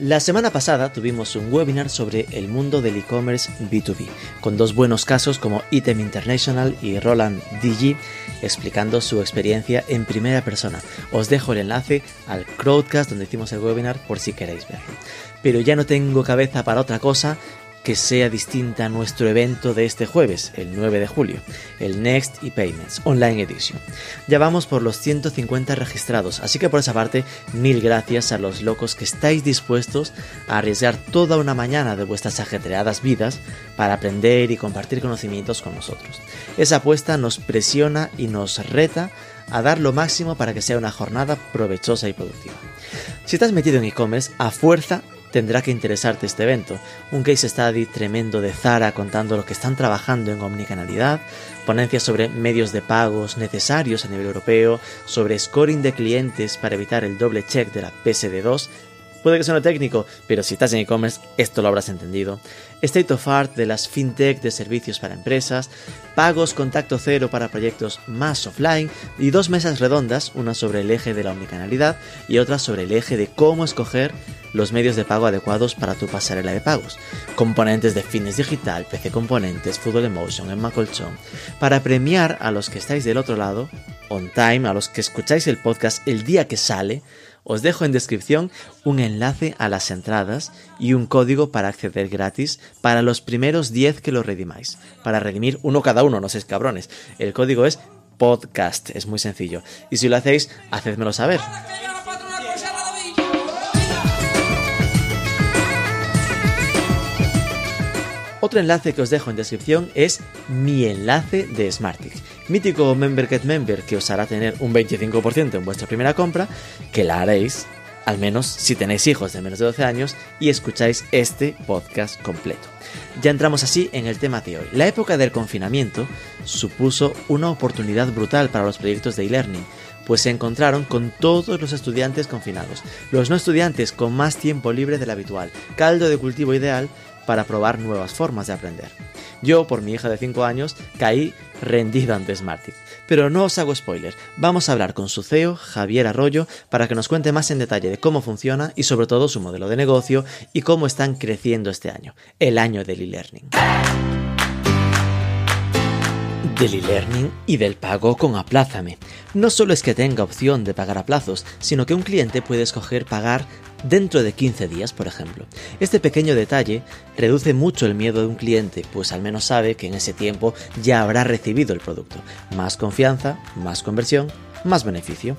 la semana pasada tuvimos un webinar sobre el mundo del e-commerce B2B, con dos buenos casos como Item International y Roland DG explicando su experiencia en primera persona. Os dejo el enlace al crowdcast donde hicimos el webinar por si queréis verlo. Pero ya no tengo cabeza para otra cosa que sea distinta a nuestro evento de este jueves, el 9 de julio, el Next y Payments Online Edition. Ya vamos por los 150 registrados, así que por esa parte, mil gracias a los locos que estáis dispuestos a arriesgar toda una mañana de vuestras ajetreadas vidas para aprender y compartir conocimientos con nosotros. Esa apuesta nos presiona y nos reta a dar lo máximo para que sea una jornada provechosa y productiva. Si estás metido en e-commerce, a fuerza tendrá que interesarte este evento. Un case study tremendo de Zara contando lo que están trabajando en omnicanalidad, ponencias sobre medios de pagos necesarios a nivel europeo, sobre scoring de clientes para evitar el doble check de la PSD2, Puede que suene técnico, pero si estás en e-commerce, esto lo habrás entendido. State of Art de las fintech de servicios para empresas, pagos contacto cero para proyectos más offline y dos mesas redondas, una sobre el eje de la omnicanalidad y otra sobre el eje de cómo escoger los medios de pago adecuados para tu pasarela de pagos. Componentes de fitness digital, PC componentes, Fútbol Emotion, Emma Colchón, para premiar a los que estáis del otro lado, on time, a los que escucháis el podcast el día que sale, os dejo en descripción un enlace a las entradas y un código para acceder gratis para los primeros 10 que lo redimáis. Para redimir uno cada uno, no seáis cabrones. El código es podcast, es muy sencillo. Y si lo hacéis, hacedmelo saber. Otro enlace que os dejo en descripción es mi enlace de Smartix, mítico Member Get Member que os hará tener un 25% en vuestra primera compra, que la haréis, al menos si tenéis hijos de menos de 12 años y escucháis este podcast completo. Ya entramos así en el tema de hoy. La época del confinamiento supuso una oportunidad brutal para los proyectos de e-learning, pues se encontraron con todos los estudiantes confinados, los no estudiantes con más tiempo libre del habitual, caldo de cultivo ideal para probar nuevas formas de aprender. Yo, por mi hija de 5 años, caí rendido ante Smartick. Pero no os hago spoiler, vamos a hablar con su CEO, Javier Arroyo, para que nos cuente más en detalle de cómo funciona y sobre todo su modelo de negocio y cómo están creciendo este año, el año del e-learning del e-learning y del pago con Aplázame. No solo es que tenga opción de pagar a plazos, sino que un cliente puede escoger pagar dentro de 15 días, por ejemplo. Este pequeño detalle reduce mucho el miedo de un cliente, pues al menos sabe que en ese tiempo ya habrá recibido el producto. Más confianza, más conversión, más beneficio.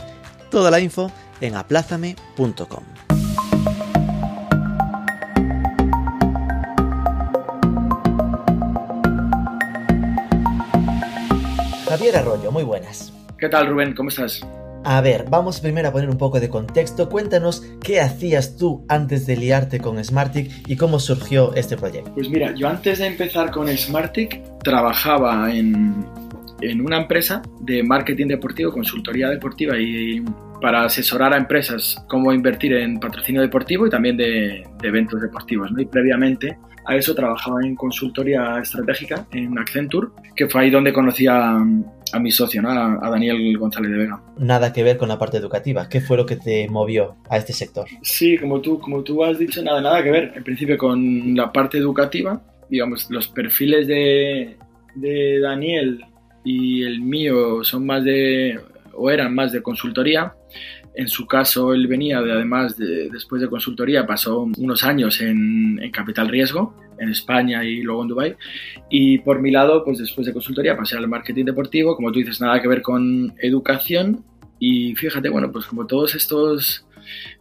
Toda la info en aplázame.com. Javier Arroyo, muy buenas. ¿Qué tal Rubén? ¿Cómo estás? A ver, vamos primero a poner un poco de contexto. Cuéntanos qué hacías tú antes de liarte con Smartic y cómo surgió este proyecto. Pues mira, yo antes de empezar con Smartic trabajaba en, en una empresa de marketing deportivo, consultoría deportiva y para asesorar a empresas cómo invertir en patrocinio deportivo y también de, de eventos deportivos. ¿no? Y previamente a eso trabajaba en consultoría estratégica en Accenture, que fue ahí donde conocí a, mi socio, a, Daniel González de Vega. Nada que ver con la parte educativa. ¿Qué fue lo que te movió a este sector? Sí, como tú, como tú has dicho, nada, nada que ver. En principio con la parte educativa, digamos, los perfiles de, de Daniel y el mío son más de, o eran más de consultoría en su caso, él venía, de, además, de, después de consultoría, pasó unos años en, Capital Riesgo, en España y luego en Dubai. Y por mi lado, pues después de consultoría pasé al marketing deportivo, como tú dices, nada que ver con educación. Y fíjate, bueno, pues como todos estos,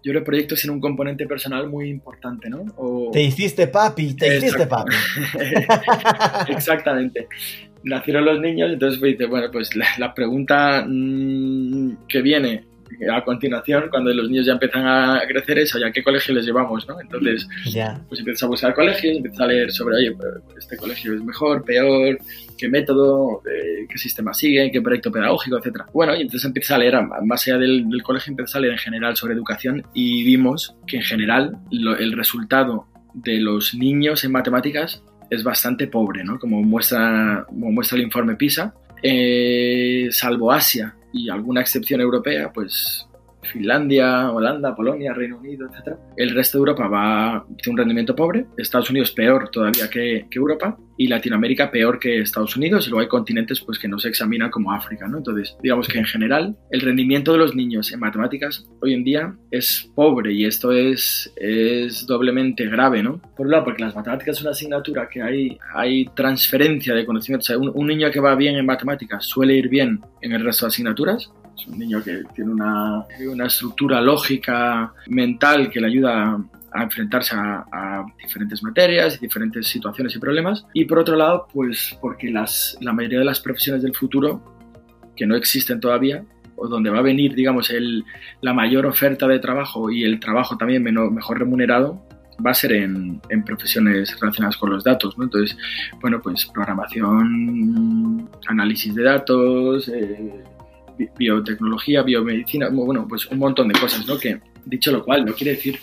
yo creo proyectos tienen un componente personal muy importante, ¿no? Te hiciste papi, te hiciste papi. Exactamente. Nacieron los niños, entonces pues, bueno, pues la, pregunta mm, que viene a continuación, cuando los niños ya empiezan a crecer, es a qué colegio les llevamos, ¿no? Entonces, Ya. pues empiezas a buscar colegios, empiezas a leer sobre, oye, este colegio es mejor, peor, qué método, eh, qué sistema sigue, qué proyecto pedagógico, etcétera. Bueno, y entonces empiezas a leer, más allá del, del colegio, empiezas a leer en general sobre educación y vimos que en general lo- el resultado de los niños en matemáticas es bastante pobre, ¿no? Como muestra, como muestra el informe PISA, Eh, salvo Asia y alguna excepción europea, pues Finlandia, Holanda, Polonia, Reino Unido, etc. El resto de Europa va tiene un rendimiento pobre, Estados Unidos peor todavía que, que Europa y Latinoamérica peor que Estados Unidos y luego hay continentes pues que no se examinan como África, ¿no? Entonces, digamos que en general el rendimiento de los niños en matemáticas hoy en día es pobre y esto es, es doblemente grave, ¿no? Por un lado, porque las matemáticas es una asignatura que hay, hay transferencia de conocimientos. O sea, un niño que va bien en matemáticas suele ir bien en el resto de asignaturas, un niño que tiene una, una estructura lógica mental que le ayuda a enfrentarse a, diferentes materias diferentes situaciones y problemas. Y por otro lado, pues porque las, la mayoría de las profesiones del futuro, que no existen todavía, o donde va a venir, digamos, el, la mayor oferta de trabajo y el trabajo también mejor remunerado, va a ser en, profesiones relacionadas con los datos. Entonces, bueno, pues programación, análisis de datos, eh, biotecnología, biomedicina, bueno, pues un montón de cosas, ¿no? Que, dicho lo cual, no quiere decir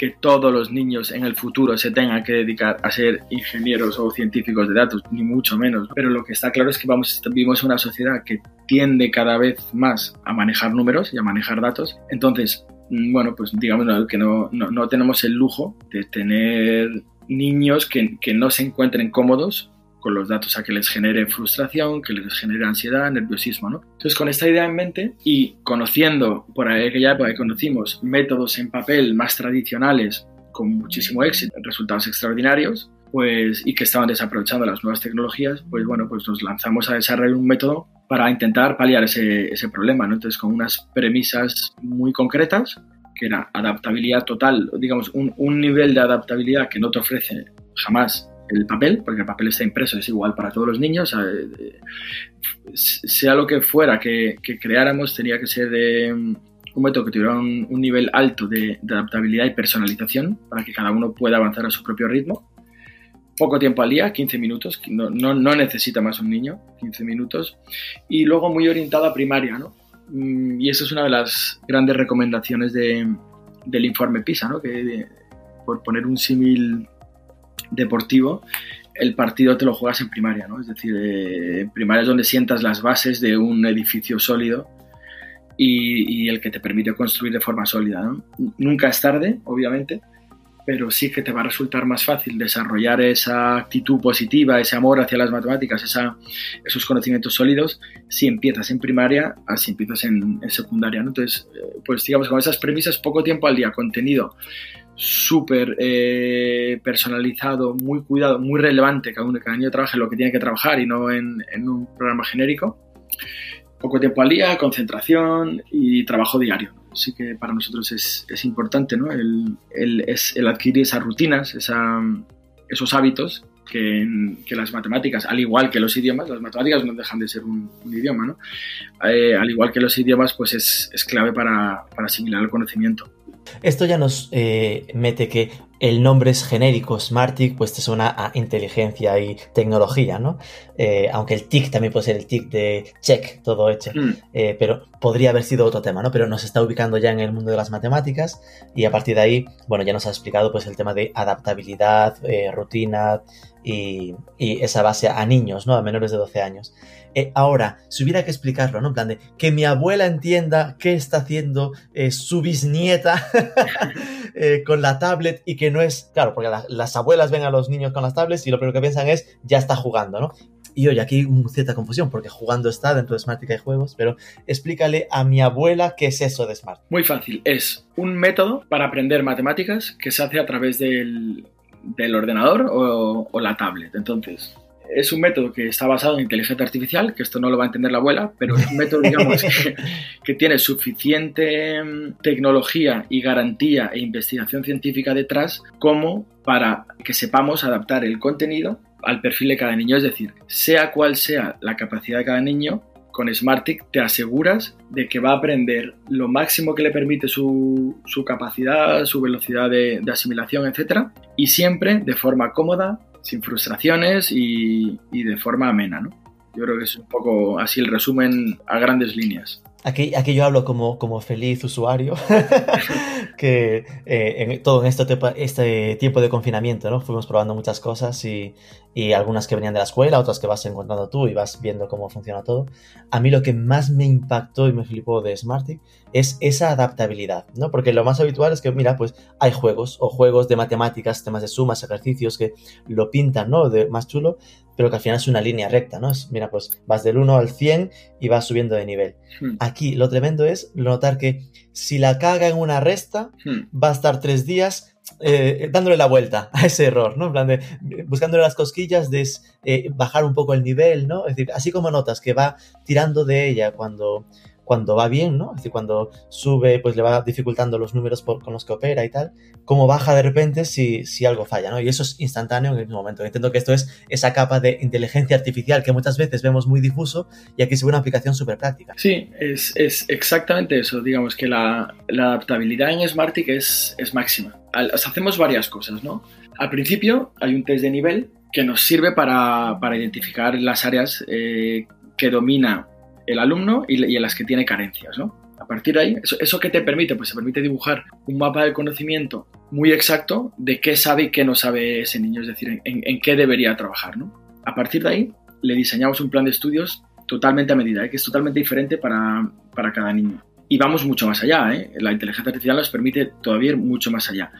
que todos los niños en el futuro se tengan que dedicar a ser ingenieros o científicos de datos, ni mucho menos. Pero lo que está claro es que vamos, vivimos en una sociedad que tiende cada vez más a manejar números y a manejar datos. Entonces, bueno, pues digamos que no, no, no tenemos el lujo de tener niños que, que no se encuentren cómodos con los datos a que les genere frustración, que les genere ansiedad, nerviosismo, ¿no? Entonces, con esta idea en mente y conociendo, por aquella época que conocimos, métodos en papel más tradicionales con muchísimo éxito, resultados extraordinarios, pues, y que estaban desaprovechando las nuevas tecnologías, pues bueno, pues nos lanzamos a desarrollar un método para intentar paliar ese, problema, ¿no? Entonces, con unas premisas muy concretas, que era adaptabilidad total, digamos, un nivel de adaptabilidad que no te ofrece jamás el papel, porque el papel está impreso, es igual para todos los niños, sea lo que fuera que, creáramos, tenía que ser de un método que tuviera un, nivel alto de, adaptabilidad y personalización para que cada uno pueda avanzar a su propio ritmo. Poco tiempo al día, 15 minutos, no, no, necesita más un niño, 15 minutos. Y luego muy orientado a primaria, ¿no? Y esa es una de las grandes recomendaciones de, del informe PISA, ¿no? Que por poner un símil deportivo, el partido te lo juegas en primaria, ¿no? Es decir, eh, primaria es donde sientas las bases de un edificio sólido y, el que te permite construir de forma sólida. Nunca es tarde, obviamente, pero sí que te va a resultar más fácil desarrollar esa actitud positiva, ese amor hacia las matemáticas, esa, esos conocimientos sólidos, si empiezas en primaria, así empiezas en, en secundaria, ¿no? Entonces, pues digamos, con esas premisas, poco tiempo al día, contenido súper eh, personalizado, muy cuidado, muy relevante, cada, uno, cada niño trabaja en lo que tiene que trabajar y no en, un programa genérico. Poco tiempo al día, concentración y trabajo diario. Así que para nosotros es, importante ¿no? el, el, adquirir esas rutinas, esos hábitos que, las matemáticas, al igual que los idiomas, las matemáticas no dejan de ser un, un idioma, ¿no? Eh, al igual que los idiomas, pues es, es clave para, para asimilar el conocimiento. Esto ya nos eh, mete que el nombre es genérico, Smartic, pues te suena a inteligencia y tecnología, ¿no? Eh, aunque el TIC también puede ser el TIC de check, todo hecho, mm. eh, pero podría haber sido otro tema, ¿no? Pero nos está ubicando ya en el mundo de las matemáticas y a partir de ahí, bueno, ya nos ha explicado pues el tema de adaptabilidad, eh, rutina y, y, esa base a niños, ¿no? A menores de 12 años. Eh, ahora, si hubiera que explicarlo, ¿no? En plan de que mi abuela entienda qué está haciendo eh, su bisnieta eh, con la tablet y que no es, claro, porque la, las abuelas ven a los niños con las tablets y lo primero que piensan es, ya está jugando, ¿no? Y oye, aquí hay cierta confusión, porque jugando está dentro de Smartica y juegos, pero explícale a mi abuela qué es eso de Smart. Muy fácil, es un método para aprender matemáticas que se hace a través del, ordenador o la tablet. Entonces, es un método que está basado en inteligencia artificial, que esto no lo va a entender la abuela, pero es un método, digamos, que, que, tiene suficiente tecnología y garantía e investigación científica detrás como para que sepamos adaptar el contenido al perfil de cada niño. Es decir, sea cual sea la capacidad de cada niño, con Smartick te aseguras de que va a aprender lo máximo que le permite su, su capacidad, su velocidad de, de asimilación, etc. Y siempre de forma cómoda, sin frustraciones y, y de forma amena, ¿no? Yo creo que es un poco así el resumen a grandes líneas. Aquí, aquí yo hablo como, como feliz usuario, que eh, en, todo en este, este tiempo de confinamiento, ¿no? Fuimos probando muchas cosas y, y, algunas que venían de la escuela, otras que vas encontrando tú y vas viendo cómo funciona todo. A mí lo que más me impactó y me flipó de Smarty es esa adaptabilidad, ¿no? Porque lo más habitual es que, mira, pues hay juegos o juegos de matemáticas, temas de sumas, ejercicios que lo pintan, ¿no? De más chulo, pero que al final es una línea recta, ¿no? Es, mira, pues vas del 1 al 100 y vas subiendo de nivel. Hmm. Aquí lo tremendo es notar que si la caga en una resta, hmm. va a estar tres días eh, dándole la vuelta a ese error, ¿no? En plan de buscándole las cosquillas de eh, bajar un poco el nivel, ¿no? Es decir, así como notas que va tirando de ella cuando cuando va bien, ¿no? Es decir, cuando sube, pues le va dificultando los números por, con los que opera y tal, cómo baja de repente si, si algo falla, ¿no? Y eso es instantáneo en el momento. Entiendo que esto es esa capa de inteligencia artificial que muchas veces vemos muy difuso y aquí se ve una aplicación súper práctica. Sí, es, es, exactamente eso. Digamos que la, la adaptabilidad en Smartick es, es máxima. hacemos varias cosas, ¿no? Al principio hay un test de nivel que nos sirve para, para identificar las áreas eh, que domina el alumno y, en las que tiene carencias, ¿no? A partir de ahí, ¿eso, ¿eso qué te permite? Pues se permite dibujar un mapa de conocimiento muy exacto de qué sabe y qué no sabe ese niño, es decir, en, qué debería trabajar, ¿no? A partir de ahí, le diseñamos un plan de estudios totalmente a medida, ¿eh? que es totalmente diferente para, para cada niño. Y vamos mucho más allá, ¿eh? la inteligencia artificial nos permite todavía ir mucho más allá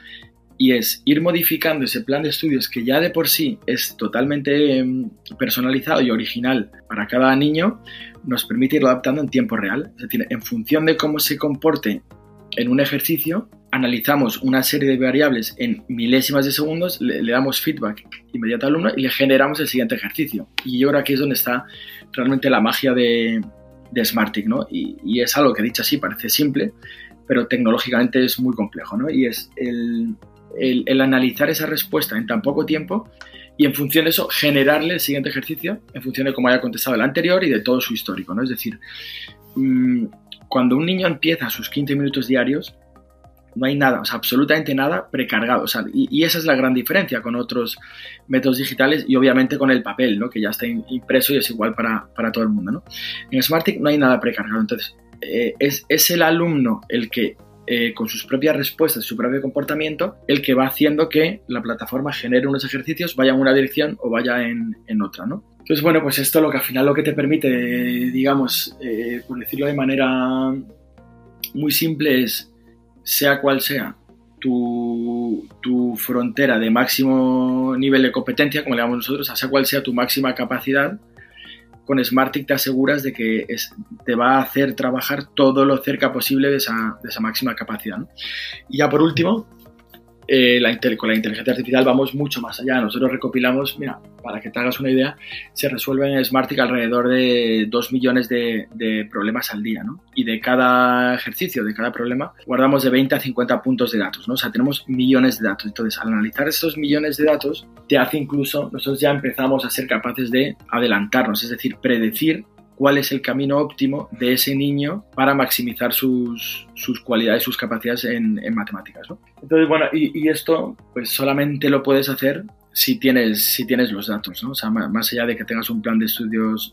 y es ir modificando ese plan de estudios que ya de por sí es totalmente em, personalizado y original para cada niño, nos permite irlo adaptando en tiempo real. Es decir, en función de cómo se comporte en un ejercicio, analizamos una serie de variables en milésimas de segundos, le, damos feedback inmediato al alumno y le generamos el siguiente ejercicio. Y yo creo que es donde está realmente la magia de, de ¿no? Y, y, es algo que dicho así parece simple, pero tecnológicamente es muy complejo, ¿no? Y es el, el, analizar esa respuesta en tan poco tiempo y en función de eso generarle el siguiente ejercicio en función de cómo haya contestado el anterior y de todo su histórico, ¿no? Es decir, mm, cuando un niño empieza sus 15 minutos diarios, no hay nada, o sea, absolutamente nada precargado. Y, esa es la gran diferencia con otros métodos digitales y obviamente con el papel, ¿no? Que ya está impreso y es igual para, todo el mundo, ¿no? En Smartick no hay nada precargado. Entonces, eh, es, es el alumno el que eh, con sus propias respuestas, su propio comportamiento, el que va haciendo que la plataforma genere unos ejercicios, vaya en una dirección o vaya en, otra, ¿no? Entonces, bueno, pues esto lo que al final lo que te permite, digamos, eh, por decirlo de manera muy simple, es, sea cual sea tu, tu, frontera de máximo nivel de competencia, como le llamamos nosotros, sea cual sea tu máxima capacidad, con Smartick te aseguras de que te va a hacer trabajar todo lo cerca posible de esa, máxima capacidad. Y ya por último, eh, la, con la inteligencia artificial vamos mucho más allá. Nosotros recopilamos, mira, para que te hagas una idea, se resuelven en Smartick alrededor de 2 millones de, problemas al día, ¿no? Y de cada ejercicio, de cada problema, guardamos de 20 a 50 puntos de datos, ¿no? O sea, tenemos millones de datos. Entonces, al analizar estos millones de datos, te hace incluso, nosotros ya empezamos a ser capaces de adelantarnos, es decir, predecir cuál es el camino óptimo de ese niño para maximizar sus, sus cualidades, sus capacidades en, en matemáticas. ¿no? Entonces, bueno, y, y, esto pues solamente lo puedes hacer si tienes, si tienes los datos, ¿no? O sea, más allá de que tengas un plan de estudios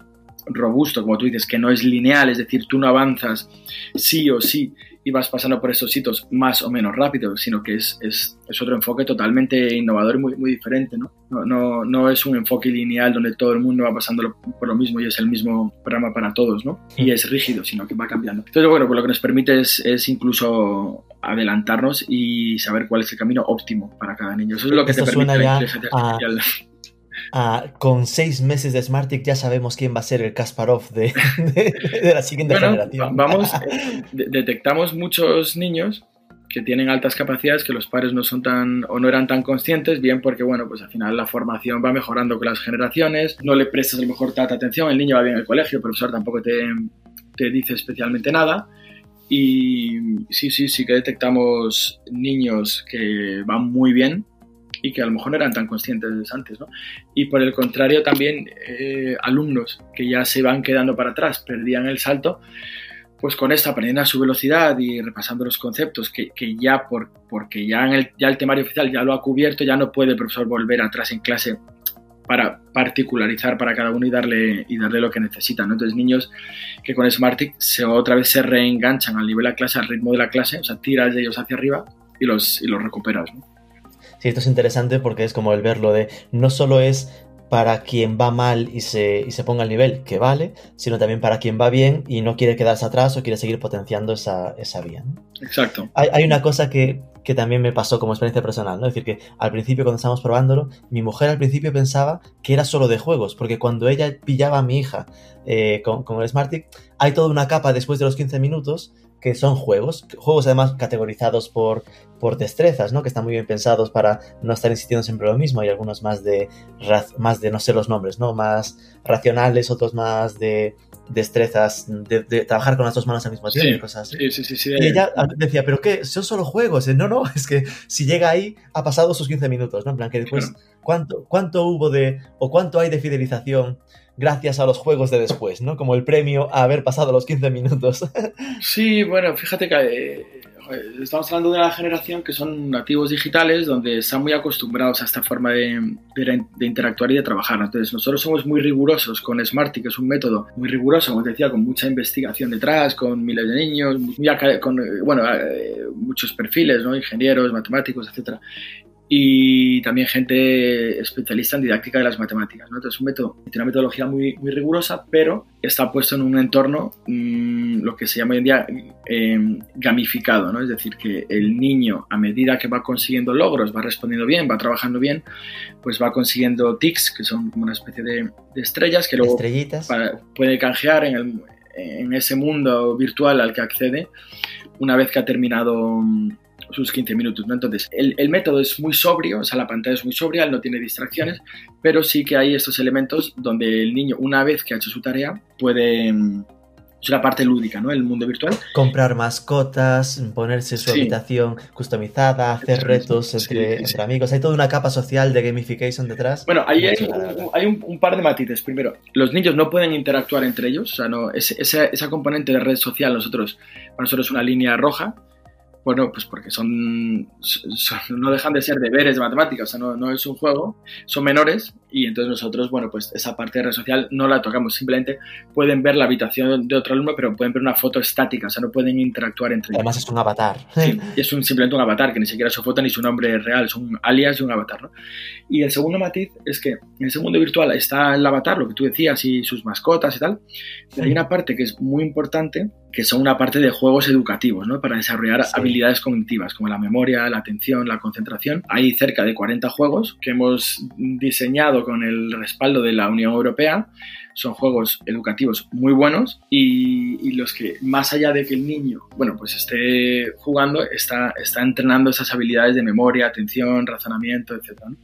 robusto, como tú dices, que no es lineal, es decir, tú no avanzas sí o sí y vas pasando por estos sitios más o menos rápido, sino que es, es, es, otro enfoque totalmente innovador y muy, muy diferente, ¿no? No, ¿no? no es un enfoque lineal donde todo el mundo va pasando por lo mismo y es el mismo programa para todos, ¿no? Y es rígido, sino que va cambiando. Entonces, bueno, pues lo que nos permite es, es incluso adelantarnos y saber cuál es el camino óptimo para cada niño. Eso es lo que te permite la inteligencia artificial. Ah, con seis meses de Smartick ya sabemos quién va a ser el Kasparov de, de, la siguiente generación. Vamos, eh, detectamos muchos niños que tienen altas capacidades que los padres no son tan o no eran tan conscientes, bien porque bueno, pues al final la formación va mejorando con las generaciones, no le prestas a lo mejor tanta atención, el niño va bien al colegio, el profesor tampoco te, te dice especialmente nada. Y sí, sí, sí que detectamos niños que van muy bien y que a lo mejor no eran tan conscientes antes, ¿no? Y por el contrario también eh, alumnos que ya se van quedando para atrás, perdían el salto, pues con esto aprendiendo a su velocidad y repasando los conceptos que, que ya por, porque ya, en el, ya el temario oficial ya lo ha cubierto, ya no puede el profesor volver atrás en clase para particularizar para cada uno y darle, y darle lo que necesitan. ¿no? Entonces, niños que con Smartick se, otra vez se reenganchan al nivel de la clase, al ritmo de la clase, o sea, tiras de ellos hacia arriba y los, y los recuperas. ¿no? Esto es interesante porque es como el verlo de no solo es para quien va mal y se, y se ponga al nivel, que vale, sino también para quien va bien y no quiere quedarse atrás o quiere seguir potenciando esa, esa vía. ¿no? Exacto. Hay, hay, una cosa que, que, también me pasó como experiencia personal, ¿no? Es decir, que al principio cuando estábamos probándolo, mi mujer al principio pensaba que era solo de juegos, porque cuando ella pillaba a mi hija eh, con, con el Smartick, hay toda una capa después de los 15 minutos que son juegos, juegos además categorizados por, por destrezas, ¿no? Que están muy bien pensados para no estar insistiendo siempre lo mismo. Hay algunos más de, más de no sé los nombres, ¿no? Más racionales, otros más de destrezas, de, de trabajar con las dos manos al mismo tiempo Sí, y cosas así. Sí, sí. Y ella decía, ¿pero qué? Son solo juegos. No, no, es que si llega ahí, ha pasado sus 15 minutos, ¿no? En plan, que después, Claro. ¿cuánto, ¿cuánto hubo de, o cuánto hay de fidelización gracias a los juegos de después, ¿no? Como el premio a haber pasado los 15 minutos. Sí, bueno, fíjate que eh, estamos hablando de una generación que son nativos digitales, donde están muy acostumbrados a esta forma de, interactuar y de trabajar. Entonces, nosotros somos muy rigurosos con Smarty, que es un método muy riguroso, como te decía, con mucha investigación detrás, con miles de niños, con eh, bueno, eh, muchos perfiles, ¿no? ingenieros, matemáticos, etcétera y también gente especialista en didáctica de las matemáticas. ¿no? Entonces, es un método, tiene una metodología muy, muy rigurosa, pero está puesto en un entorno, mmm, lo que se llama hoy en día eh, gamificado, ¿no? es decir, que el niño, a medida que va consiguiendo logros, va respondiendo bien, va trabajando bien, pues va consiguiendo tics, que son como una especie de, de estrellas, que luego Estrellitas. para- puede canjear en, el- en ese mundo virtual al que accede una vez que ha terminado sus 15 minutos. ¿no? Entonces, el, el método es muy sobrio, o sea, la pantalla es muy sobria, él no tiene distracciones, pero sí que hay estos elementos donde el niño, una vez que ha hecho su tarea, puede... mm, Es una parte lúdica, ¿no? El mundo virtual. Comprar mascotas, ponerse su Sí. habitación customizada, hacer retos entre, sí, sí. entre amigos. Hay toda una capa social de gamification detrás. Bueno, ahí hay, la un par de matices. Primero, los niños no pueden interactuar entre ellos. O sea, no, ese- esa, esa componente de red social, nosotros, para nosotros es una línea roja. Bueno, pues porque son, son- no dejan de ser deberes de matemáticas, o sea, no, no es un juego, son menores y entonces nosotros, bueno, pues esa parte de red social no la tocamos, simplemente pueden ver la habitación de otro alumno, pero pueden ver una foto estática, o sea, no pueden interactuar entre ellos. Además es un avatar. Sí, es un, simplemente un avatar, que ni siquiera es su foto ni su nombre real, es un alias y un avatar. ¿no? Y el segundo matiz es que en ese mundo virtual está el avatar, lo que tú decías, y sus mascotas y tal, pero hay una parte que es muy importante, que son una parte de juegos educativos, ¿no? para desarrollar Sí. habilidades cognitivas, como la memoria, la atención, la concentración. Hay cerca de 40 juegos que hemos diseñado con el respaldo de la Unión Europea son juegos educativos muy buenos y, y, los que más allá de que el niño, bueno, pues esté jugando, está, está entrenando esas habilidades de memoria, atención, razonamiento, etc. ¿no?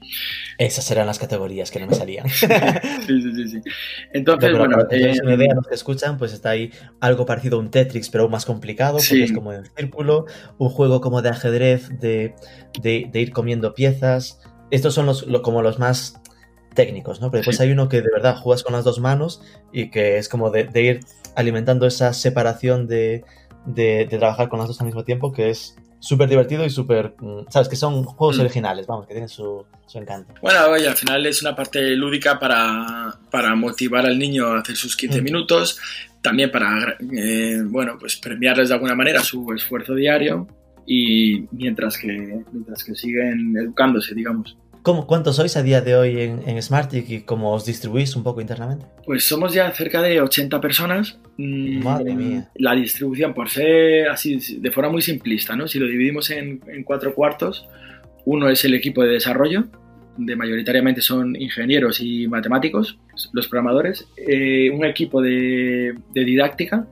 Esas eran las categorías que no me salían. sí, sí, sí, sí. Entonces, no, bueno... Para eh, una idea, los que escuchan, pues está ahí algo parecido a un Tetris, pero más complicado, porque Sí. es como en círculo, un juego como de ajedrez, de, de, de ir comiendo piezas. Estos son los, lo- como los más técnicos, ¿no? Pero después Sí. hay uno que de verdad juegas con las dos manos y que es como de, de ir alimentando esa separación de, de, de trabajar con las dos al mismo tiempo, que es súper divertido y súper, mm, ¿sabes? Que son juegos Mm. originales, vamos, que tienen su, su encanto. Bueno, oye, al final es una parte lúdica para, para motivar al niño a hacer sus 15 Mm. minutos, también para, eh, bueno, pues premiarles de alguna manera su esfuerzo diario y mientras que, mientras que siguen educándose, digamos. ¿Cómo, ¿Cuántos sois a día de hoy en, en Smartick y cómo os distribuís un poco internamente? Pues somos ya cerca de 80 personas. Mm, Madre mía. La distribución, por ser así, de forma muy simplista, ¿no? Si lo dividimos en, en cuatro cuartos, uno es el equipo de desarrollo, donde mayoritariamente son ingenieros y matemáticos, los programadores. Eh, un equipo de, de didáctica,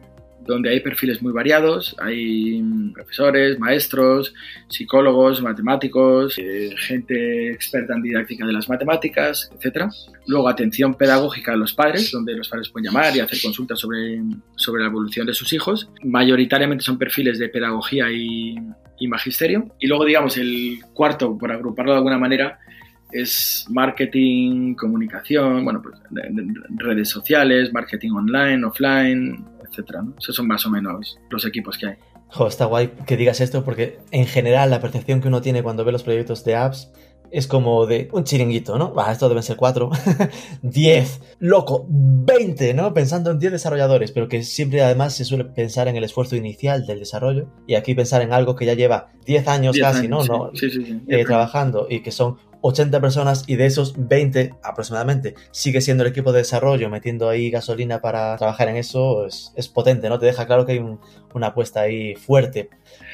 donde hay perfiles muy variados, hay mm, profesores, maestros, psicólogos, matemáticos, eh, gente experta en didáctica de las matemáticas, etc. Luego atención pedagógica a los padres, donde los padres pueden llamar y hacer consultas sobre, sobre la evolución de sus hijos. Mayoritariamente son perfiles de pedagogía y, y magisterio. Y luego, digamos, el cuarto, por agruparlo de alguna manera, es marketing, comunicación, bueno, pues redes sociales, marketing online, offline, etcétera. Esos son más o menos los equipos que hay. Jo, está guay que digas esto porque en general la percepción que uno tiene cuando ve los proyectos de apps es como de un chiringuito, ¿no? Va, esto deben ser 4, 10, loco, 20, ¿no? Pensando en 10 desarrolladores, pero que siempre además se suele pensar en el esfuerzo inicial del desarrollo y aquí pensar en algo que ya lleva 10 años casi, ¿no? ¿no? Sí, sí, sí, eh, trabajando y que son 80 personas y de esos 20 aproximadamente sigue siendo el equipo de desarrollo metiendo ahí gasolina para trabajar en eso es, potente, ¿no? Te deja claro que hay una apuesta ahí fuerte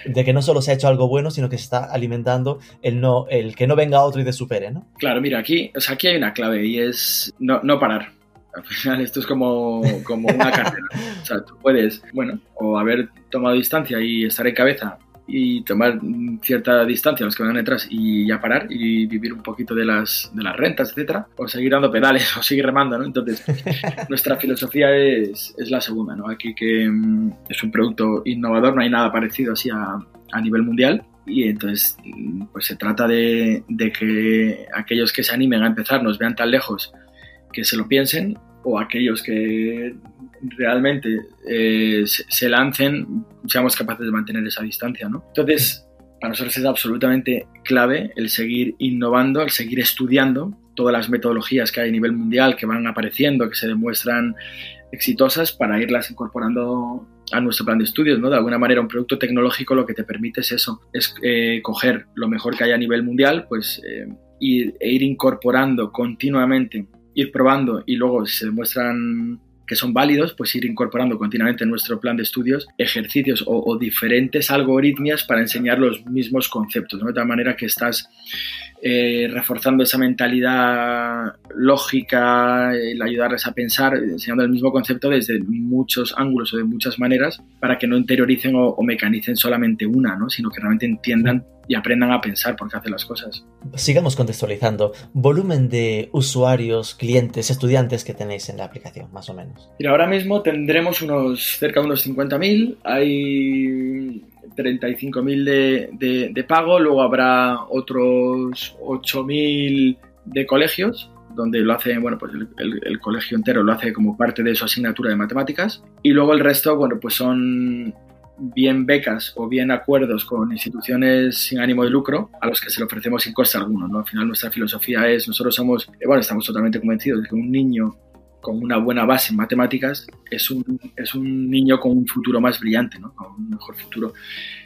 de que no solo se ha hecho algo bueno, sino que se está alimentando el, no, el que no venga otro y te supere, ¿no? Claro, mira, aquí, o sea, aquí hay una clave y es no, no parar. Al final esto es como, como una carrera. O sea, tú puedes, bueno, o haber tomado distancia y estar en cabeza y tomar cierta distancia a los que van detrás y ya parar y vivir un poquito de las, de las rentas, etcétera, o seguir dando pedales o seguir remando, ¿no? Entonces, nuestra filosofía es, es, la segunda, ¿no? Aquí que mm, es un producto innovador, no hay nada parecido así a, a nivel mundial y entonces mm, pues se trata de, de que aquellos que se animen a empezar nos vean tan lejos que se lo piensen o aquellos que realmente eh, se, lancen, seamos capaces de mantener esa distancia, ¿no? Entonces, para nosotros es absolutamente clave el seguir innovando, el seguir estudiando todas las metodologías que hay a nivel mundial que van apareciendo, que se demuestran exitosas para irlas incorporando a nuestro plan de estudios, ¿no? De alguna manera un producto tecnológico lo que te permite es eso, es eh, coger lo mejor que hay a nivel mundial, pues eh, e ir incorporando continuamente, ir probando y luego si se demuestran que son válidos, pues ir incorporando continuamente en nuestro plan de estudios ejercicios o, diferentes algoritmias para enseñar los mismos conceptos, de tal manera que estás eh, reforzando esa mentalidad lógica, el ayudarles a pensar, enseñando el mismo concepto desde muchos ángulos o de muchas maneras para que no interioricen o, o mecanicen solamente una, ¿no? sino que realmente entiendan y aprendan a pensar por qué hacen las cosas. Sigamos contextualizando. Volumen de usuarios, clientes, estudiantes que tenéis en la aplicación, más o menos. Mira, ahora mismo tendremos unos cerca de unos 50.000. Hay 35.000 de, de, de pago, luego habrá otros 8.000 de colegios donde lo hace, bueno, pues el, colegio entero lo hace como parte de su asignatura de matemáticas. Y luego el resto, bueno, pues son bien becas o bien acuerdos con instituciones sin ánimo de lucro a los que se le ofrecemos sin coste alguno. ¿no? Al final nuestra filosofía es, nosotros somos, eh, bueno, estamos totalmente convencidos de que un niño con una buena base en matemáticas es un, es un niño con un futuro más brillante, ¿no? con un mejor futuro.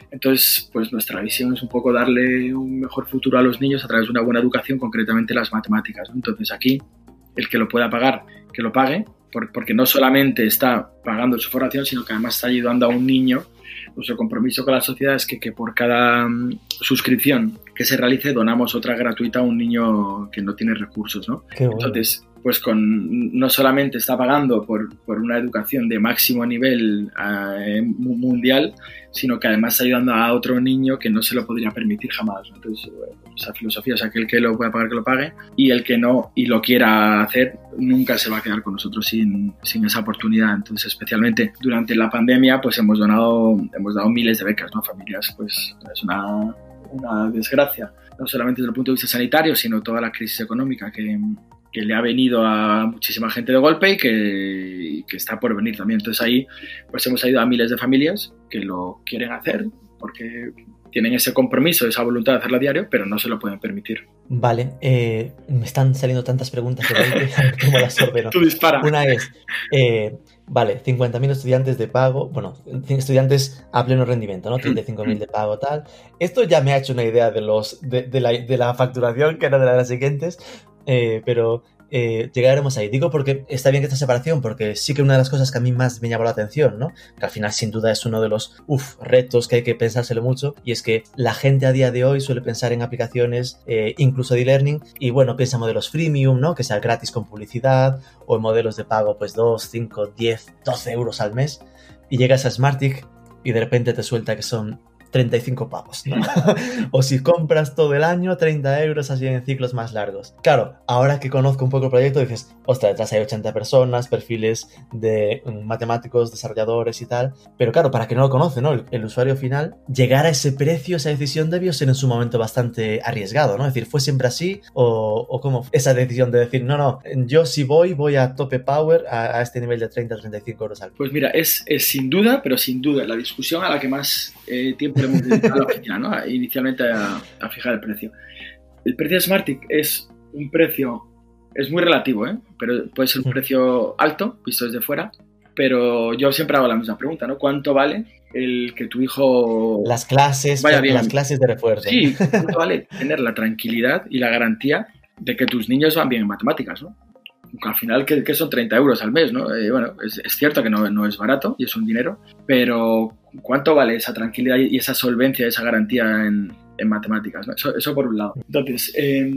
Entonces, pues nuestra visión es un poco darle un mejor futuro a los niños a través de una buena educación, concretamente las matemáticas. Entonces aquí, el que lo pueda pagar, que lo pague, porque no solamente está pagando su formación, sino que además está ayudando a un niño nuestro compromiso con la sociedad es que, que, por cada mm, suscripción que se realice donamos otra gratuita a un niño que no tiene recursos, ¿no? Entonces, pues con no solamente está pagando por, por una educación de máximo nivel eh, mundial, sino que además está ayudando a otro niño que no se lo podría permitir jamás. Entonces, esa filosofía, o sea, que el que lo pueda pagar, que lo pague, y el que no y lo quiera hacer, nunca se va a quedar con nosotros sin, sin esa oportunidad. Entonces, especialmente durante la pandemia, pues hemos donado, hemos dado miles de becas, ¿no? Familias, pues es una, una desgracia, no solamente desde el punto de vista sanitario, sino toda la crisis económica que, que le ha venido a muchísima gente de golpe y que, que, está por venir también. Entonces ahí pues hemos ayudado a miles de familias que lo quieren hacer porque tienen ese compromiso, esa voluntad de hacerlo a diario, pero no se lo pueden permitir. Vale, eh, me están saliendo tantas preguntas ¿cómo las ordeno? Tú dispara. Una es, eh, vale, 50.000 estudiantes de pago, bueno, estudiantes a pleno rendimiento, ¿no? 35.000 de pago, tal. Esto ya me ha hecho una idea de, los, de, de, la, de la facturación, que era de las siguientes, eh, pero eh, llegaremos ahí. Digo porque está bien que esta separación, porque sí que una de las cosas que a mí más me llamó la atención, ¿no? Que al final sin duda es uno de los uf, retos que hay que pensárselo mucho, y es que la gente a día de hoy suele pensar en aplicaciones, eh, incluso de e-learning, y bueno, piensa en modelos freemium, ¿no? Que sea gratis con publicidad, o en modelos de pago, pues 2, 5, 10, 12 euros al mes, y llegas a Smartick y de repente te suelta que son 35 pavos, ¿no? o si compras todo el año, 30 euros así en ciclos más largos. Claro, ahora que conozco un poco el proyecto, dices, ostras, detrás hay 80 personas, perfiles de mm, matemáticos, desarrolladores y tal. Pero claro, para que no lo conoce, ¿no? El, usuario final, llegar a ese precio, esa decisión debió ser en su momento bastante arriesgado, ¿no? Es decir, ¿fue siempre así? ¿O, o cómo esa decisión de decir, no, no, yo si voy, voy a tope power a, este nivel de 30-35 euros al Pues mira, es, es, sin duda, pero sin duda, la discusión a la que más eh, tiempo hemos dedicado a la oficina, ¿no? Inicialmente a, a fijar el precio. El precio de Smartic es un precio, es muy relativo, ¿eh? pero puede ser un precio alto, visto desde fuera, pero yo siempre hago la misma pregunta, ¿no? ¿Cuánto vale el que tu hijo las clases vaya bien? las clases de refuerzo sí cuánto vale tener la tranquilidad y la garantía de que tus niños van bien en matemáticas no al final que, que son 30 euros al mes no eh, bueno es, es, cierto que no, no, es barato y es un dinero pero cuánto vale esa tranquilidad y esa solvencia esa garantía en, en matemáticas ¿no? eso, eso, por un lado entonces eh,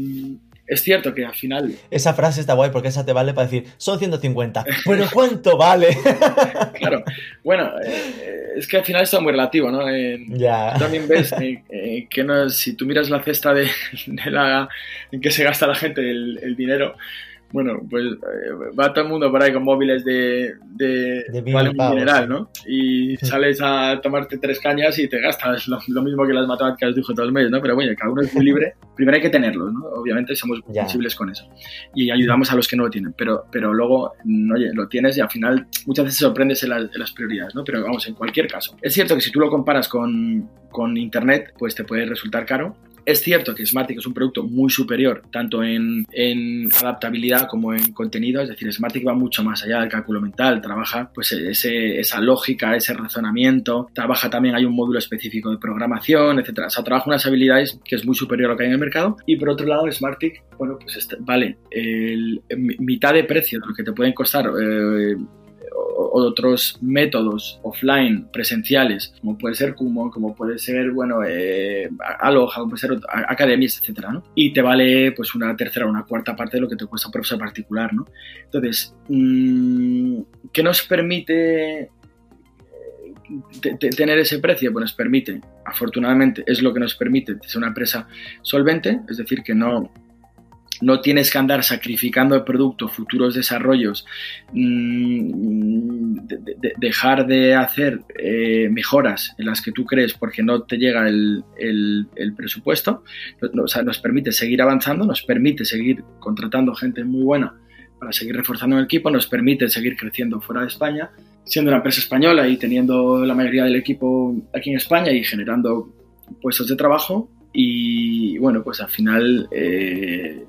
es cierto que al final... Esa frase está guay porque esa te vale para decir, son 150, pero ¿cuánto vale? claro, bueno, eh, es que al final está muy relativo, ¿no? Eh, ya. También ves eh, eh, que no, si tú miras la cesta de, de, la en que se gasta la gente el, el dinero, bueno, pues eh, va todo el mundo por ahí con móviles de, de, de mineral, ¿no? Y sales a tomarte tres cañas y te gastas lo, lo, mismo que las matemáticas dijo todo el mes, ¿no? Pero bueno, cada uno es muy libre. Primero hay que tenerlo, ¿no? Obviamente somos Ya. sensibles con eso. Y ayudamos a los que no lo tienen. Pero, pero luego, mm, oye, lo tienes y al final muchas veces sorprendes en, la, en las prioridades, ¿no? Pero vamos, en cualquier caso. Es cierto que si tú lo comparas con, con Internet, pues te puede resultar caro. Es cierto que Smartic es un producto muy superior, tanto en, adaptabilidad como en contenido, es decir, Smartic va mucho más allá del cálculo mental, trabaja pues esa lógica, ese razonamiento, trabaja también, hay un módulo específico de programación, etcétera. O sea, trabaja unas habilidades que es muy superior a lo que hay en el mercado. Y por otro lado, Smartic, bueno, pues este, vale, mitad de precio de lo que te pueden costar eh, otros métodos offline, presenciales, como puede ser Kumo, como puede ser, bueno, eh, Aloha, como puede ser academias, etcétera, ¿no? Y te vale, pues, una tercera o una cuarta parte de lo que te cuesta un profesor particular, ¿no? Entonces, mmm, ¿qué nos permite tener ese precio? Pues nos permite, afortunadamente, es lo que nos permite ser una empresa solvente, es decir, que no no tienes que andar sacrificando el producto, futuros desarrollos, de, de, dejar de hacer eh, mejoras en las que tú crees porque no te llega el, presupuesto. Nos permite seguir avanzando, nos permite seguir contratando gente muy buena para seguir reforzando el equipo, nos permite seguir creciendo fuera de España, siendo una empresa española y teniendo la mayoría del equipo aquí en España y generando puestos de trabajo. Y bueno, pues al final eh,